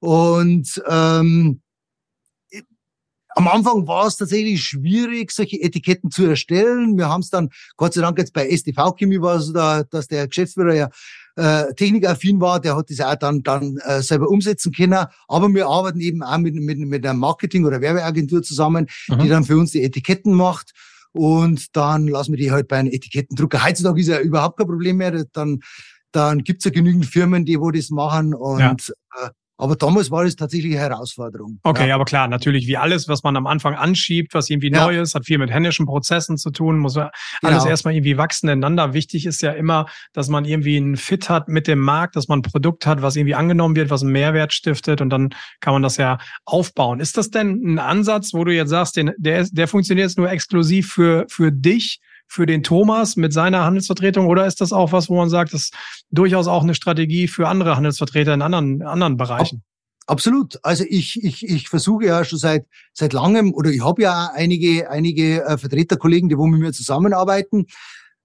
Und ähm, am Anfang war es tatsächlich schwierig, solche Etiketten zu erstellen. Wir haben es dann, Gott sei Dank jetzt bei STV Chemie war es da, dass der Geschäftsführer ja äh, technikaffin war, der hat das auch dann, dann äh, selber umsetzen können. Aber wir arbeiten eben auch mit, mit, mit einer Marketing- oder Werbeagentur zusammen, mhm. die dann für uns die Etiketten macht. Und dann lassen wir die halt bei einem Etikettendrucker. Heutzutage ist ja überhaupt kein Problem mehr. Dann, dann gibt's ja genügend Firmen, die wo das machen. Und ja. äh, aber damals war es tatsächlich eine Herausforderung. Okay, ja. aber klar, natürlich wie alles, was man am Anfang anschiebt, was irgendwie ja. neu ist, hat viel mit händischen Prozessen zu tun, muss alles genau. erstmal irgendwie wachsen ineinander. Wichtig ist ja immer, dass man irgendwie einen Fit hat mit dem Markt, dass man ein Produkt hat, was irgendwie angenommen wird, was einen Mehrwert stiftet und dann kann man das ja aufbauen. Ist das denn ein Ansatz, wo du jetzt sagst, den, der, der funktioniert jetzt nur exklusiv für, für dich? Für den Thomas mit seiner Handelsvertretung oder ist das auch was, wo man sagt, das ist durchaus auch eine Strategie für andere Handelsvertreter in anderen, anderen Bereichen? Absolut. Also ich, ich, ich versuche ja schon seit, seit langem oder ich habe ja einige, einige äh, Vertreterkollegen, die wo mit mir zusammenarbeiten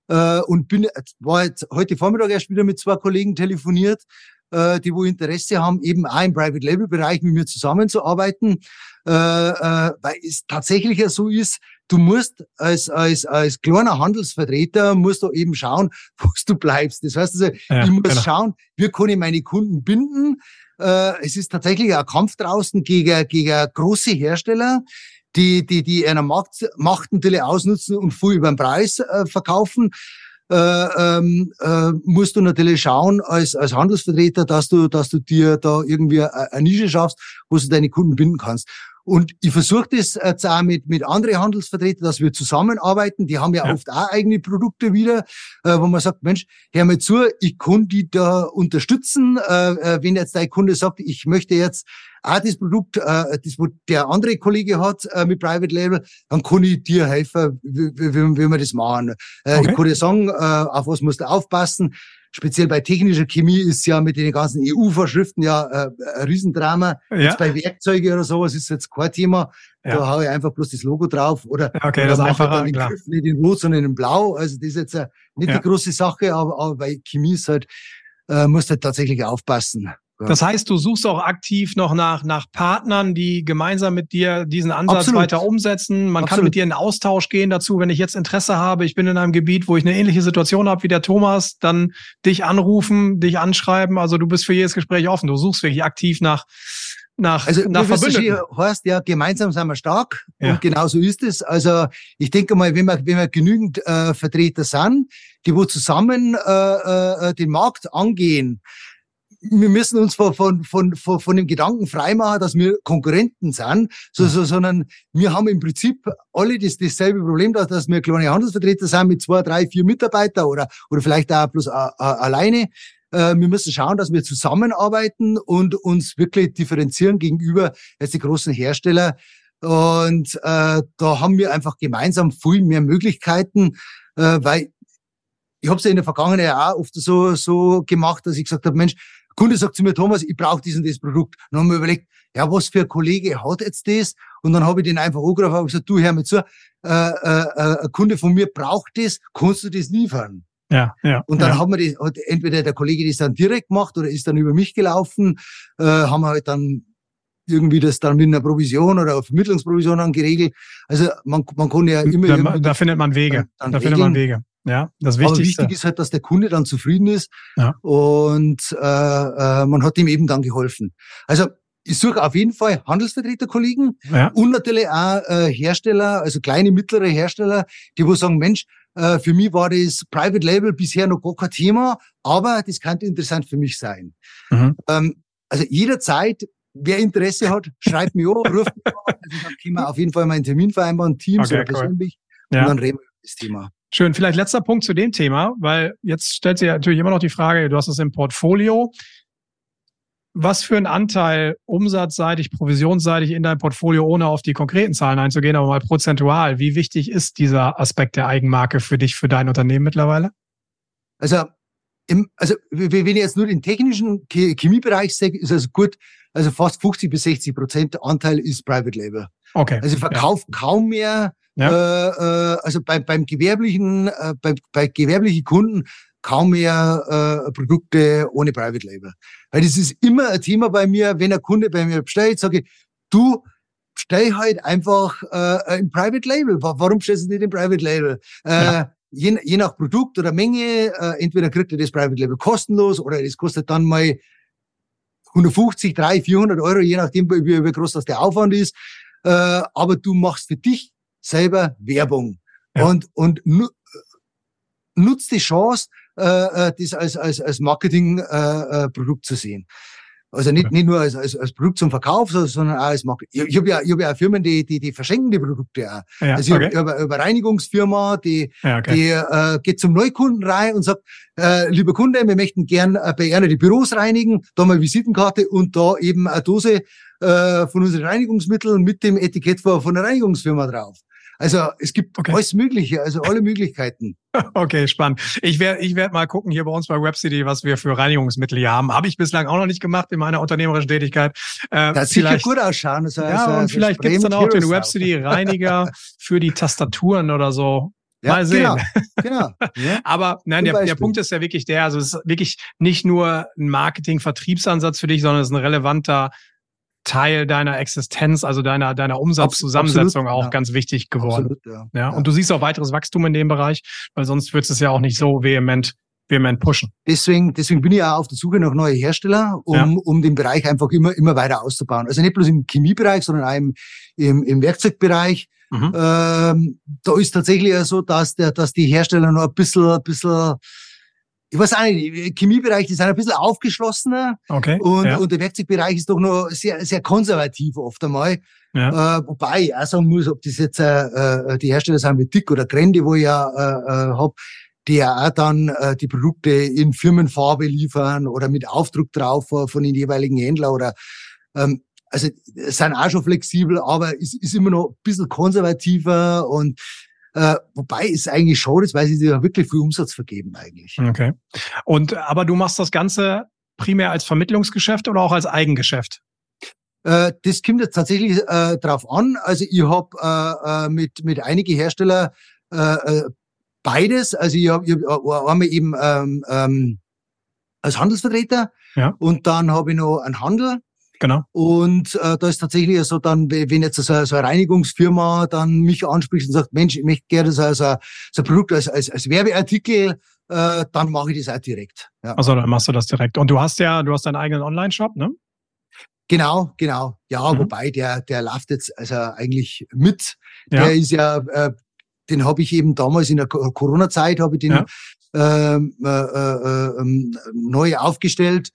äh, und bin war jetzt heute Vormittag erst wieder mit zwei Kollegen telefoniert, äh, die wo Interesse haben, eben auch im Private Label Bereich mit mir zusammenzuarbeiten, äh, äh, weil es tatsächlich ja so ist, du musst als, als, als kleiner Handelsvertreter musst du eben schauen, *laughs* wo du bleibst. Das heißt also, ja, ich muss genau. schauen, wie kann ich meine Kunden binden. Äh, es ist tatsächlich ein Kampf draußen gegen, gegen große Hersteller, die, die, die einer Markt, Macht natürlich ausnutzen und viel über den Preis äh, verkaufen. Äh, ähm, äh, musst du natürlich schauen als, als Handelsvertreter, dass du, dass du dir da irgendwie eine Nische schaffst, wo du deine Kunden binden kannst. Und ich versuche das jetzt auch mit, mit anderen Handelsvertretern, dass wir zusammenarbeiten. Die haben ja, ja. oft auch eigene Produkte wieder, äh, wo man sagt, Mensch, hör mal zu, ich kann die da unterstützen. Äh, äh, wenn jetzt dein Kunde sagt, ich möchte jetzt auch das Produkt, äh, das wo der andere Kollege hat äh, mit Private Label, dann kann ich dir helfen, wie, wie, wie wir das machen. Äh, okay. Ich kann dir sagen, äh, auf was musst du aufpassen speziell bei technischer Chemie ist ja mit den ganzen EU-Vorschriften ja äh, ein Riesendrama. Ja. Jetzt bei Werkzeuge oder sowas ist jetzt kein Thema. Ja. Da haue ich einfach bloß das Logo drauf oder, okay, das ist einfacher, den Griff nicht in Rot, sondern in Blau. Also das ist jetzt äh, nicht ja. die große Sache, aber, aber bei Chemie ist halt, äh, musst du halt tatsächlich aufpassen. Das heißt, du suchst auch aktiv noch nach, nach Partnern, die gemeinsam mit dir diesen Ansatz Absolut. weiter umsetzen. Man Absolut. kann mit dir in Austausch gehen dazu, wenn ich jetzt Interesse habe, ich bin in einem Gebiet, wo ich eine ähnliche Situation habe wie der Thomas, dann dich anrufen, dich anschreiben. Also du bist für jedes Gespräch offen. Du suchst wirklich aktiv nach, nach, also, nach Verbündeten. heißt ja, gemeinsam sind wir stark. Ja. Und genau so ist es. Also ich denke mal, wenn wir, wenn wir genügend äh, Vertreter sind, die wo zusammen äh, äh, den Markt angehen, wir müssen uns von, von, von, von, von dem Gedanken freimachen, dass wir Konkurrenten sind, so, so, sondern wir haben im Prinzip alle das, dasselbe Problem, dass, dass wir kleine Handelsvertreter sind mit zwei, drei, vier Mitarbeitern oder, oder vielleicht auch bloß a, a, alleine. Äh, wir müssen schauen, dass wir zusammenarbeiten und uns wirklich differenzieren gegenüber jetzt die großen Hersteller. Und äh, da haben wir einfach gemeinsam viel mehr Möglichkeiten, äh, weil ich habe es ja in der Vergangenheit auch oft so, so gemacht, dass ich gesagt habe, Mensch, Kunde sagt zu mir, Thomas, ich brauche diesen das Produkt. Dann haben wir überlegt, ja, was für ein Kollege hat jetzt das? Und dann habe ich den einfach angerufen und gesagt, du, hör mir zu, äh, äh, äh, ein Kunde von mir braucht das, kannst du das liefern? Ja, ja. Und dann ja. haben wir das, hat entweder der Kollege das dann direkt gemacht oder ist dann über mich gelaufen, äh, haben wir halt dann irgendwie das dann mit einer Provision oder einer Vermittlungsprovision dann geregelt. Also man, man kann ja immer... Da, da findet man Wege. Da regeln. findet man Wege. Ja, das Wichtigste. Aber wichtig ist halt, dass der Kunde dann zufrieden ist ja. und äh, äh, man hat ihm eben dann geholfen. Also ich suche auf jeden Fall Handelsvertreterkollegen ja. und natürlich auch äh, Hersteller, also kleine, mittlere Hersteller, die wo sagen, Mensch, äh, für mich war das Private Label bisher noch gar kein Thema, aber das könnte interessant für mich sein. Mhm. Ähm, also jederzeit, wer Interesse hat, schreibt mir an, *laughs* ruft mich an. Also dann können wir auf jeden Fall mal einen Termin vereinbaren, Teams okay, oder cool. persönlich, ja. und dann reden wir über das Thema. Schön. Vielleicht letzter Punkt zu dem Thema, weil jetzt stellt sich ja natürlich immer noch die Frage, du hast es im Portfolio. Was für ein Anteil umsatzseitig, provisionsseitig in deinem Portfolio, ohne auf die konkreten Zahlen einzugehen, aber mal prozentual, wie wichtig ist dieser Aspekt der Eigenmarke für dich, für dein Unternehmen mittlerweile? Also, im, also wenn ich jetzt nur den technischen Chemiebereich sage, ist also gut, also fast 50 bis 60 Prozent Anteil ist Private Label. Okay. Also ich verkaufe ja. kaum mehr ja. Äh, äh, also bei, beim gewerblichen, äh, bei, bei gewerblichen Kunden kaum mehr äh, Produkte ohne Private Label. Weil das ist immer ein Thema bei mir, wenn ein Kunde bei mir bestellt, sage ich, du stell halt einfach äh, ein Private Label. Warum stellst du nicht ein Private Label? Äh, ja. je, je nach Produkt oder Menge, äh, entweder kriegt ihr das Private Label kostenlos oder das kostet dann mal 150, 300, 400 Euro, je nachdem, wie, wie groß das der Aufwand ist. Äh, aber du machst für dich selber Werbung ja. und, und nu, nutzt die Chance, äh, äh das als, als, als Marketingprodukt äh, zu sehen. Also nicht, nicht nur als, als, als Produkt zum Verkauf, sondern auch als Marketing. Ich, ich habe ja, ich hab ja auch Firmen, die, die, die verschenken die Produkte auch. Ja, also ich okay. habe hab eine Reinigungsfirma, die, ja, okay. die äh, geht zum Neukunden rein und sagt, äh, lieber Kunde, wir möchten gern äh, bei Erna die Büros reinigen, da mal Visitenkarte und da eben eine Dose äh, von unseren Reinigungsmitteln mit dem Etikett von, von der Reinigungsfirma drauf. Also es gibt okay. alles Mögliche, also alle Möglichkeiten. *laughs* Okay, spannend. Ich werde ich werd mal gucken hier bei uns bei WebCity, was wir für Reinigungsmittel hier haben. Habe ich bislang auch noch nicht gemacht in meiner unternehmerischen Tätigkeit. Äh, das sieht ja gut ausschauen. Also, ja, also, und vielleicht gibt's dann auch den WebCity-Reiniger *laughs* für die Tastaturen oder so. Ja, Mal sehen. Genau. *laughs* genau. Aber nein, der, der Punkt ist ja wirklich der, also es ist wirklich nicht nur ein Marketing-Vertriebsansatz für dich, sondern es ist ein relevanter Teil deiner Existenz, also deiner, deiner Umsatzzusammensetzung auch ja. ganz wichtig geworden. Absolut, ja. ja. Und du siehst auch weiteres Wachstum in dem Bereich, weil sonst würdest du es ja auch nicht so vehement vehement pushen. Deswegen, deswegen bin ich auch auf der Suche nach neuen Hersteller, um, ja. um den Bereich einfach immer, immer weiter auszubauen. Also nicht bloß im Chemiebereich, sondern auch im, im, im Werkzeugbereich. Mhm. Ähm, da ist tatsächlich so, dass der, dass die Hersteller noch ein bisschen, ein bisschen ich weiß auch nicht, Chemiebereich, die sind ein bisschen aufgeschlossener. Okay. Und, ja. und der Werkzeugbereich ist doch noch sehr, sehr konservativ oft einmal. Ja. Äh, wobei ich auch sagen muss, ob das jetzt äh, äh die Hersteller sind wie Dick oder Grende, wo ich ja äh, äh, hab, die ja auch dann äh, die Produkte in Firmenfarbe liefern oder mit Aufdruck drauf von den jeweiligen Händler oder ähm, also sind auch schon flexibel, aber ist, ist immer noch ein bisschen konservativer und äh, wobei es eigentlich schon ist, weil sie ja wirklich viel Umsatz vergeben eigentlich. Okay. Und aber du machst das Ganze primär als Vermittlungsgeschäft oder auch als Eigengeschäft? Äh, das kommt jetzt tatsächlich äh, drauf an. Also ich habe äh, äh, mit mit einige Hersteller äh, äh beides. Also ich habe hab einmal eben ähm, ähm, als Handelsvertreter ja. und dann habe ich noch einen Handel Genau. Und äh, da ist tatsächlich so dann, wenn jetzt so, so eine Reinigungsfirma dann mich anspricht und sagt, Mensch, ich möchte gerne so, so, so ein Produkt als, als, als Werbeartikel, äh, dann mache ich das auch direkt. Ja. Also dann machst du das direkt. Und du hast ja, du hast deinen eigenen Online-Shop, ne? Genau, genau. Ja, mhm. wobei der, der läuft jetzt also eigentlich mit. Der ja. ist ja, äh, den habe ich eben damals in der Corona-Zeit habe ich den ja. ähm, äh, äh, äh, neu aufgestellt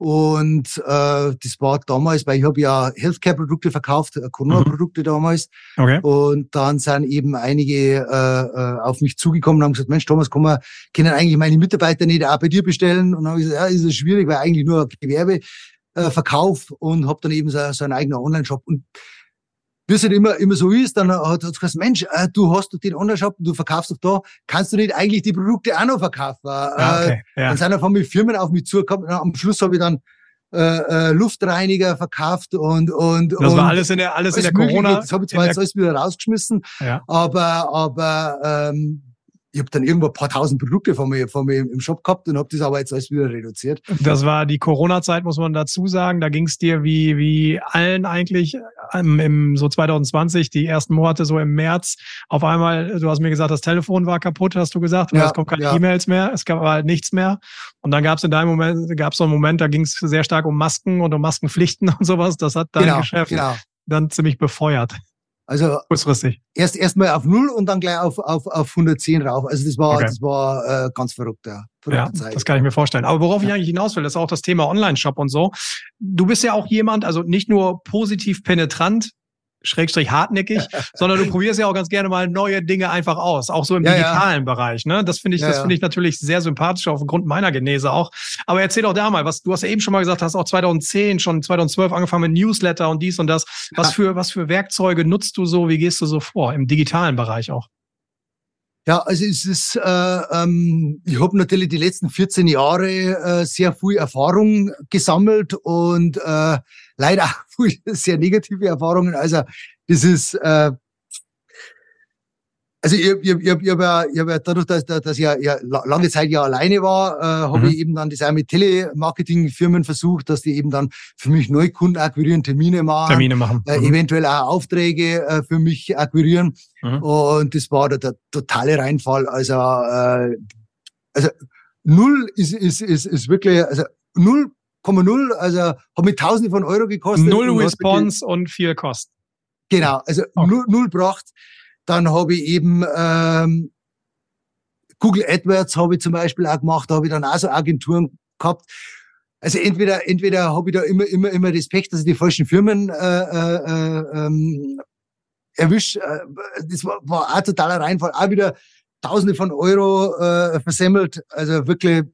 Und äh, das war damals, weil ich habe ja Healthcare-Produkte verkauft, äh, Corona-Produkte mhm. damals. Okay. Und dann sind eben einige äh, äh, auf mich zugekommen und haben gesagt, Mensch, Thomas, kann man, können eigentlich meine Mitarbeiter nicht auch bei dir bestellen? Und dann habe ich gesagt, ja, ist es schwierig, weil eigentlich nur Gewerbeverkauf äh, und habe dann eben so, so einen eigenen Online-Shop. Und wie es halt immer, immer so ist, dann hat es gesagt, Mensch, äh, du hast doch den Online-Shop, du verkaufst doch da, kannst du nicht eigentlich die Produkte auch noch verkaufen? Ah, okay, ja. Dann sind einfach mal Firmen auf mich zugekommen. Am Schluss habe ich dann äh, äh, Luftreiniger verkauft und und das war alles in der alles, alles in der Corona. Das habe ich zwar jetzt alles wieder rausgeschmissen, ja. aber aber ähm, ich habe dann irgendwo ein paar tausend Produkte von mir, von mir im Shop gehabt und habe das aber jetzt alles wieder reduziert. Das war die Corona-Zeit, muss man dazu sagen. Da ging es dir wie, wie allen eigentlich im, im so 2020, die ersten Monate so im März. Auf einmal, du hast mir gesagt, das Telefon war kaputt, hast du gesagt. Ja, es kommt keine ja. E-Mails mehr, es gab halt nichts mehr. Und dann gab es in deinem Moment, gab es so einen Moment, da ging es sehr stark um Masken und um Maskenpflichten *laughs* und sowas. Das hat dein genau, Geschäft genau. dann ziemlich befeuert. Also kurzfristig. Erst erstmal auf null und dann gleich auf, auf, auf 110 rauf. Also das war, okay. das war äh, ganz verrückt, ja. Ja, das kann ich mir vorstellen. Aber worauf ja. ich eigentlich hinaus will, ist auch das Thema Online-Shop und so. Du bist ja auch jemand, also nicht nur positiv penetrant, Schrägstrich hartnäckig, *laughs* sondern du probierst ja auch ganz gerne mal neue Dinge einfach aus, auch so im ja, digitalen ja. Bereich. Ne? Das finde ich, ja, das finde ich natürlich sehr sympathisch aufgrund meiner Genese auch. Aber erzähl doch da mal, was du hast ja eben schon mal gesagt, hast auch 2010 schon 2012 angefangen mit Newsletter und dies und das. Was für was für Werkzeuge nutzt du so? Wie gehst du so vor im digitalen Bereich auch? Ja, also es ist, äh, ähm, ich habe natürlich die letzten 14 Jahre äh, sehr viel Erfahrung gesammelt und äh, leider *laughs* sehr negative Erfahrungen. Also das ist äh, also ich, ich, ich, ich habe ja, ich hab ja dadurch, dass, dass ich ja, ja lange Zeit ja alleine war, äh, habe mhm. ich eben dann das auch mit Telemarketing-Firmen versucht, dass die eben dann für mich Neukunden akquirieren, Termine machen, Termine machen. Äh, mhm. eventuell auch Aufträge äh, für mich akquirieren. Mhm. Und das war der, der totale Reinfall. Also, äh, also null ist, ist, ist, ist wirklich, also null Komma null, also hat mich Tausende von Euro gekostet. Null Response und viel Kosten. Genau, also okay. null, null braucht. Dann habe ich eben ähm, Google AdWords habe ich zum Beispiel auch gemacht, da habe ich dann auch so Agenturen gehabt. Also entweder entweder habe ich da immer immer immer das Pech, dass ich die falschen Firmen äh, äh, äh ähm, erwische. Äh, das war, war auch totaler Reinfall. Auch wieder Tausende von Euro äh, versemmelt. Also wirklich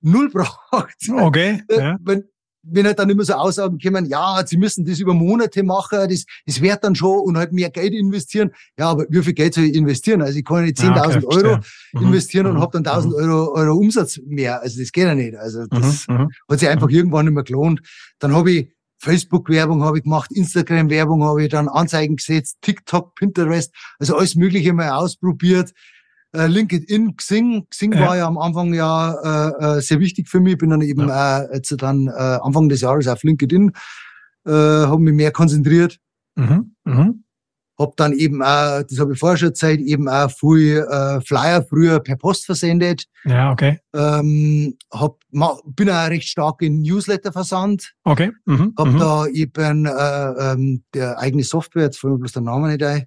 null braucht. Okay. Äh, ja. Wenn, wenn halt dann immer so Aussagen kommen, ja, sie müssen das über Monate machen, das, das wird dann schon und halt mehr Geld investieren. Ja, aber wie viel Geld soll ich investieren? Also ich kann nicht 10.000 ja, okay, Euro mhm. investieren mhm. und habe dann 1.000 mhm. Euro, Euro Umsatz mehr. Also das geht ja nicht. Also das mhm. mhm. hat sich einfach mhm. irgendwann nicht mehr gelohnt. Dann habe ich Facebook-Werbung habe ich gemacht, Instagram-Werbung habe ich dann Anzeigen gesetzt, TikTok, Pinterest, also alles Mögliche mal ausprobiert äh, LinkedIn, Xing. Xing ja. war ja am Anfang ja äh, äh, sehr wichtig für mich. Bin dann eben ja. äh, jetzt dann äh, Anfang des Jahres auf LinkedIn, äh, habe mich mehr konzentriert. Mhm. Mhm. Hab dann eben auch, das habe ich vorher schon Zeit, eben auch viel äh, Flyer früher per Post versendet. Ja, okay. Ähm, hab, bin auch recht stark in Newsletter versandt. Okay. Mhm. Hab mhm. da eben äh, ähm, der eigene Software, jetzt fällt mir bloß der Name nicht ein,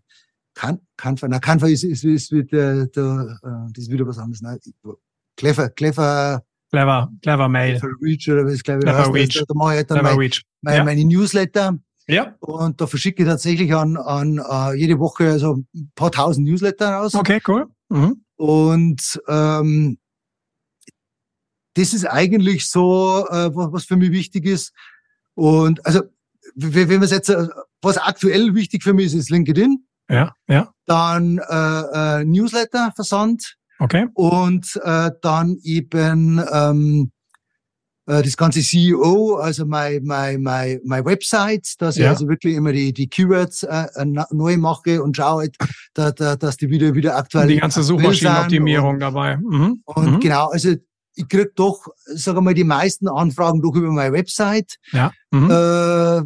kann, Canva, na, Canva ist, ist, ist, ist der, der, äh, das ist wieder was anderes. Nein, clever, clever. Clever, clever Mail. Clever Reach oder was, glaube ich. Clever heißt, Reach. Da, mache ich dann clever mein, Reach. Mein, ja. meine Newsletter. Ja. Und da verschicke ich tatsächlich an, an uh, jede Woche so ein paar tausend Newsletter raus. Okay, cool. Mhm. Und ähm, das ist eigentlich so, äh, was, für mich wichtig ist. Und also, wenn man es jetzt, äh, was aktuell wichtig für mich ist, ist LinkedIn. Ja, ja. Dann äh, äh, Newsletter versandt. Okay. Und äh, dann eben ähm, äh, das ganze CEO, also mein, mein, mein, mein Website, dass ja. ich also wirklich immer die, die Keywords äh, äh neu mache und schaue, halt, da, da, dass die wieder, wieder aktuell Die ganze Suchmaschinenoptimierung dabei. Mhm. Und mhm. genau, also ich krieg doch, sag mal, die meisten Anfragen doch über meine Website. Ja. Mhm. Äh,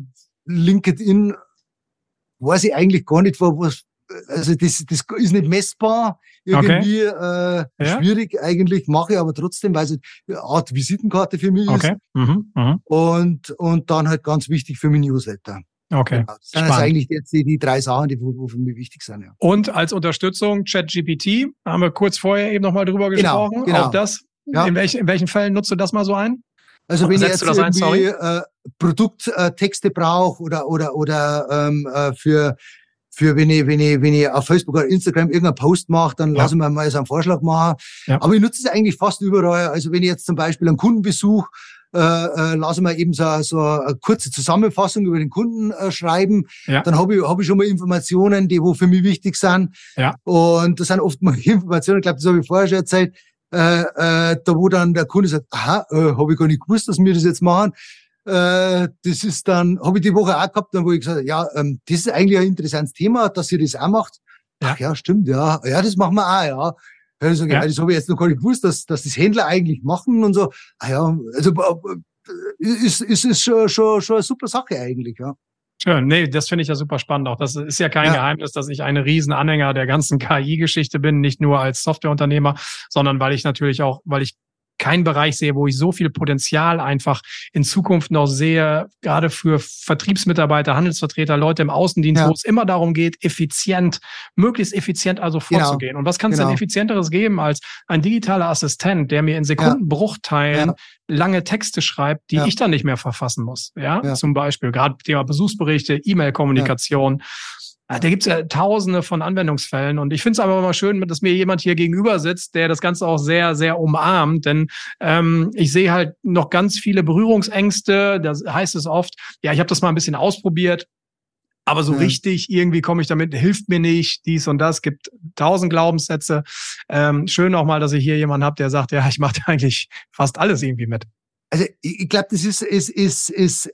LinkedIn weiß ich eigentlich gar nicht, was, also das, das ist nicht messbar, irgendwie okay. äh, ja. schwierig eigentlich, mache ich aber trotzdem, weil es eine Art Visitenkarte für mich okay. ist. Mhm. Mhm. Und, und dann halt ganz wichtig für mein Newsletter. Okay. Genau. Das sind also eigentlich jetzt die, die drei Sachen, die für mich wichtig sind. Ja. Und als Unterstützung ChatGPT, haben wir kurz vorher eben nochmal drüber genau, gesprochen. Genau, genau. Auch das, ja. in, welch, in welchen Fällen nutzt du das mal so ein? Also wenn ich jetzt irgendwie äh, Produkttexte brauche oder oder oder ähm, äh, für für wenn ich, wenn ich, wenn ich auf Facebook oder Instagram irgendeinen Post mache, dann ja. lasse ich mir mal so einen Vorschlag machen. Ja. Aber ich nutze es eigentlich fast überall. Also wenn ich jetzt zum Beispiel einen Kundenbesuch äh, äh, lasse mir eben so, so eine kurze Zusammenfassung über den Kunden äh, schreiben. Ja. Dann habe ich, hab ich schon mal Informationen, die wo für mich wichtig sind. Ja. Und das sind oft mal *laughs* Informationen, ich glaube, das habe ich vorher schon erzählt, äh, äh, da wo dann der Kunde sagt, aha, äh, habe ich gar nicht gewusst, dass wir das jetzt machen. Äh, das ist dann, habe ich die Woche auch gehabt, dann wo ich gesagt ja, ähm, das ist eigentlich ein interessantes Thema, dass ihr das auch macht. Ja. Ach ja, stimmt, ja. Ja, das machen wir auch, ja. Ja, ich sage, ja. ja, das habe ich jetzt noch gar nicht gewusst, dass, dass das Händler eigentlich machen und so. Ah ja, also äh, ist, ist, ist schon, schon, schon eine super Sache eigentlich, ja. Schön. Nee, das finde ich ja super spannend auch. Das ist ja kein ja. Geheimnis, dass ich eine riesen Anhänger der ganzen KI-Geschichte bin, nicht nur als Softwareunternehmer, sondern weil ich natürlich auch, weil ich keinen Bereich sehe, wo ich so viel Potenzial einfach in Zukunft noch sehe, gerade für Vertriebsmitarbeiter, Handelsvertreter, Leute im Außendienst, ja. wo es immer darum geht, effizient, möglichst effizient also genau. vorzugehen. Genau. Und was kann es genau. denn effizienteres geben als ein digitaler Assistent, der mir in Sekundenbruchteilen ja. lange Texte schreibt, die ja. ich dann nicht mehr verfassen muss? Ja, zum Beispiel gerade Thema Besuchsberichte, E-Mail-Kommunikation. Ah, da gibt's ja tausende von Anwendungsfällen. Und ich finde es aber mal schön, dass mir jemand hier gegenüber sitzt, der das Ganze auch sehr, sehr umarmt, denn ähm, ich sehe halt noch ganz viele Berührungsängste, da heißt es oft, ja, ich habe das mal ein bisschen ausprobiert, aber so richtig irgendwie komme ich damit, hilft mir nicht, dies und das, gibt tausend Glaubenssätze. Ähm, schön auch mal, dass ich hier jemanden habe, der sagt, ja, ich mache eigentlich fast alles irgendwie mit. Also ich, ich glaube, das ist, ist, ist, ist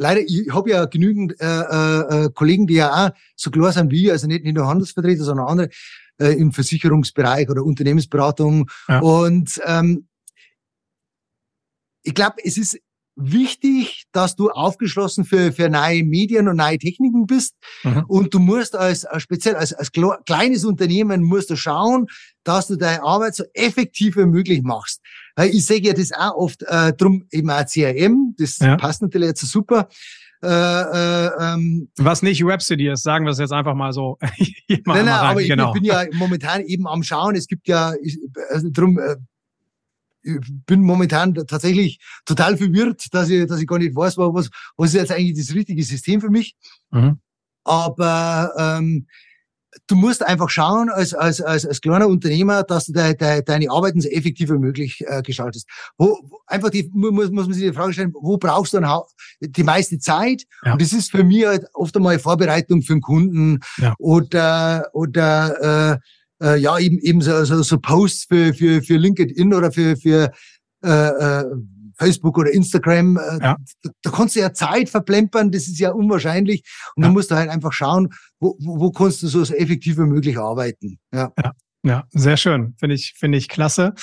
leider, ich habe ja genügend äh, äh, äh, Kollegen, die ja auch so klar sind wie, also nicht, nicht nur Handelsvertreter, sondern andere äh, im Versicherungsbereich oder Unternehmensberatung. Ja. Und ähm, ich glaube, es ist wichtig, dass du aufgeschlossen für, für neue Medien und neue Techniken bist. Mhm. Und du musst als, speziell als, als kleines Unternehmen musst du schauen, dass du deine Arbeit so effektiv wie möglich machst. Ich sehe ja das auch oft äh, drum eben auch CRM, das ja. passt natürlich jetzt super. Äh, äh, ähm, Was nicht Rhapsody ist, sagen wir es jetzt einfach mal so. *laughs* nein, nein, aber genau. ich bin ja momentan eben am Schauen. Es gibt ja, ich, also drum, äh, bin momentan tatsächlich total verwirrt, dass ich, dass ich gar nicht weiß, was, was ist jetzt eigentlich das richtige System für mich. Mhm. Aber ähm, du musst einfach schauen, als, als, als, als kleiner Unternehmer, dass du de, de, deine Arbeiten so effektiv wie möglich äh, gestaltest. Wo, einfach die, muss, muss man sich die Frage stellen, wo brauchst du dann die meiste Zeit? Ja. Und das ist für mich halt oft einmal Vorbereitung für einen Kunden ja. oder, oder äh, äh, ja, eben, eben so, so, so Posts für, für, für LinkedIn oder für, für äh, äh, Facebook oder Instagram, äh, ja. da, da kannst du ja Zeit verplempern, das ist ja unwahrscheinlich. Und ja. dann musst du halt einfach schauen, wo, wo, wo kannst du so, so effektiv wie möglich arbeiten. Ja. ja. Ja, sehr schön. Finde ich, finde ich klasse.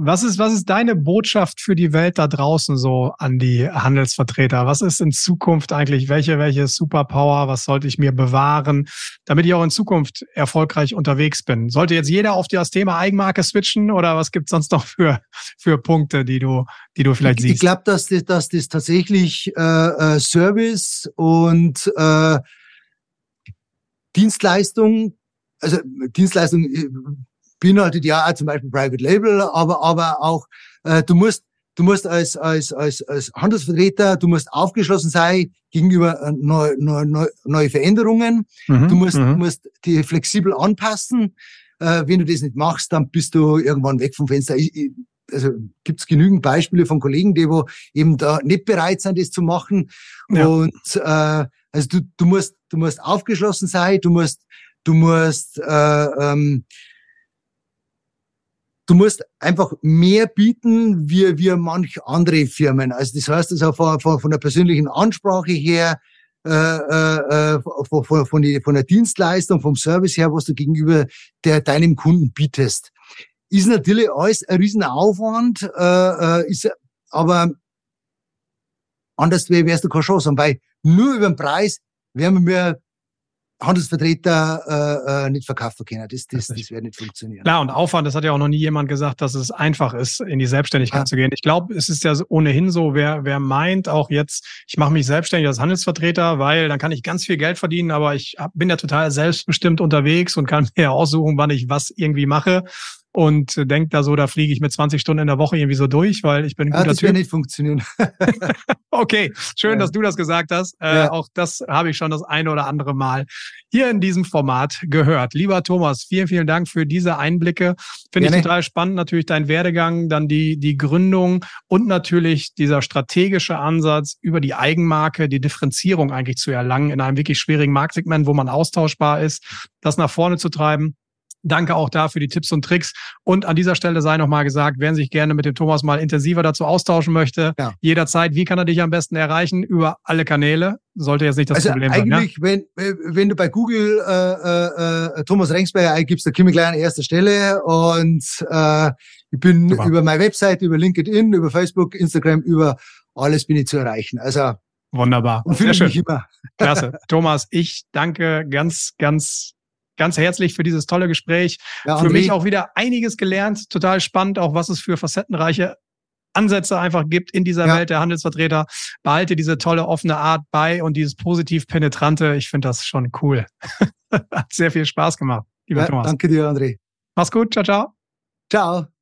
Was ist, was ist deine Botschaft für die Welt da draußen so an die Handelsvertreter? Was ist in Zukunft eigentlich, welche, welche Superpower, was sollte ich mir bewahren, damit ich auch in Zukunft erfolgreich unterwegs bin? Sollte jetzt jeder auf das Thema Eigenmarke switchen oder was gibt es sonst noch für, für Punkte, die du, die du vielleicht ich, siehst? Ich glaube, dass das, dass das tatsächlich äh, äh, Service und äh, Dienstleistung, also Dienstleistung äh, beinhaltet ja auch zum Beispiel Private Label, aber, aber auch, äh, du musst, du musst als, als, als, als Handelsvertreter, du musst aufgeschlossen sein gegenüber äh, neue, neue, neue Veränderungen. Mhm, du musst, mhm. du musst die flexibel anpassen. Äh, wenn du das nicht machst, dann bist du irgendwann weg vom Fenster. Ich, ich, also gibt's genügend Beispiele von Kollegen, die wo eben da nicht bereit sind, das zu machen. Ja. Und äh, also du, du musst, du musst aufgeschlossen sein, du musst, du musst äh, ähm, du musst einfach mehr bieten wie, wie manch andere Firmen. Also das heißt also von, von, von der persönlichen Ansprache her, äh, äh, äh von, von, von, der Dienstleistung, vom Service her, was du gegenüber der, deinem Kunden bietest. Ist natürlich alles ein Riesenaufwand, äh, äh, ist aber anders wärst du keine Chance haben, weil nur über den Preis werden wir Handelsvertreter äh, äh, nicht verkaufen können. Das, das, das wird nicht funktionieren. Klar, und Aufwand, das hat ja auch noch nie jemand gesagt, dass es einfach ist, in die Selbstständigkeit ja. zu gehen. Ich glaube, es ist ja ohnehin so, wer, wer meint auch jetzt, ich mache mich selbstständig als Handelsvertreter, weil dann kann ich ganz viel Geld verdienen, aber ich hab, bin ja total selbstbestimmt unterwegs und kann *laughs* mir aussuchen, wann ich was irgendwie mache. Und denkt da so, da fliege ich mit 20 Stunden in der Woche irgendwie so durch, weil ich bin ein guter das Typ. nicht funktionieren. *laughs* *laughs* okay, schön, Ja. dass du das gesagt hast. Äh, Ja. Auch das habe ich schon das eine oder andere Mal hier in diesem Format gehört. Lieber Thomas, vielen, vielen Dank für diese Einblicke. Finde ich total spannend, natürlich dein Werdegang, dann die, die Gründung und natürlich dieser strategische Ansatz über die Eigenmarke, die Differenzierung eigentlich zu erlangen in einem wirklich schwierigen Marktsegment, wo man austauschbar ist, das nach vorne zu treiben. Danke auch da für die Tipps und Tricks. Und an dieser Stelle sei nochmal gesagt, wer sich gerne mit dem Thomas mal intensiver dazu austauschen möchte, Ja. jederzeit, wie kann er dich am besten erreichen? Über alle Kanäle. Sollte jetzt nicht das also Problem sein. Ja? eigentlich, wenn, wenn du bei Google äh, äh, Thomas Rengsberger eingibst, da komme ich gleich an erster Stelle und äh, ich bin Super. über meine Webseite, über LinkedIn, über Facebook, Instagram, über alles bin ich zu erreichen. Also Wunderbar. und schön. mich immer. Klasse. *laughs* Thomas, ich danke ganz, ganz, ganz herzlich für dieses tolle Gespräch. Ja, für mich auch wieder einiges gelernt. Total spannend, auch was es für facettenreiche Ansätze einfach gibt in dieser Ja. Welt der Handelsvertreter. Behalte diese tolle offene Art bei und dieses positiv penetrante. Ich finde das schon cool. *laughs* Hat sehr viel Spaß gemacht, lieber ja, Thomas. danke dir, André. Mach's gut. Ciao, ciao. Ciao.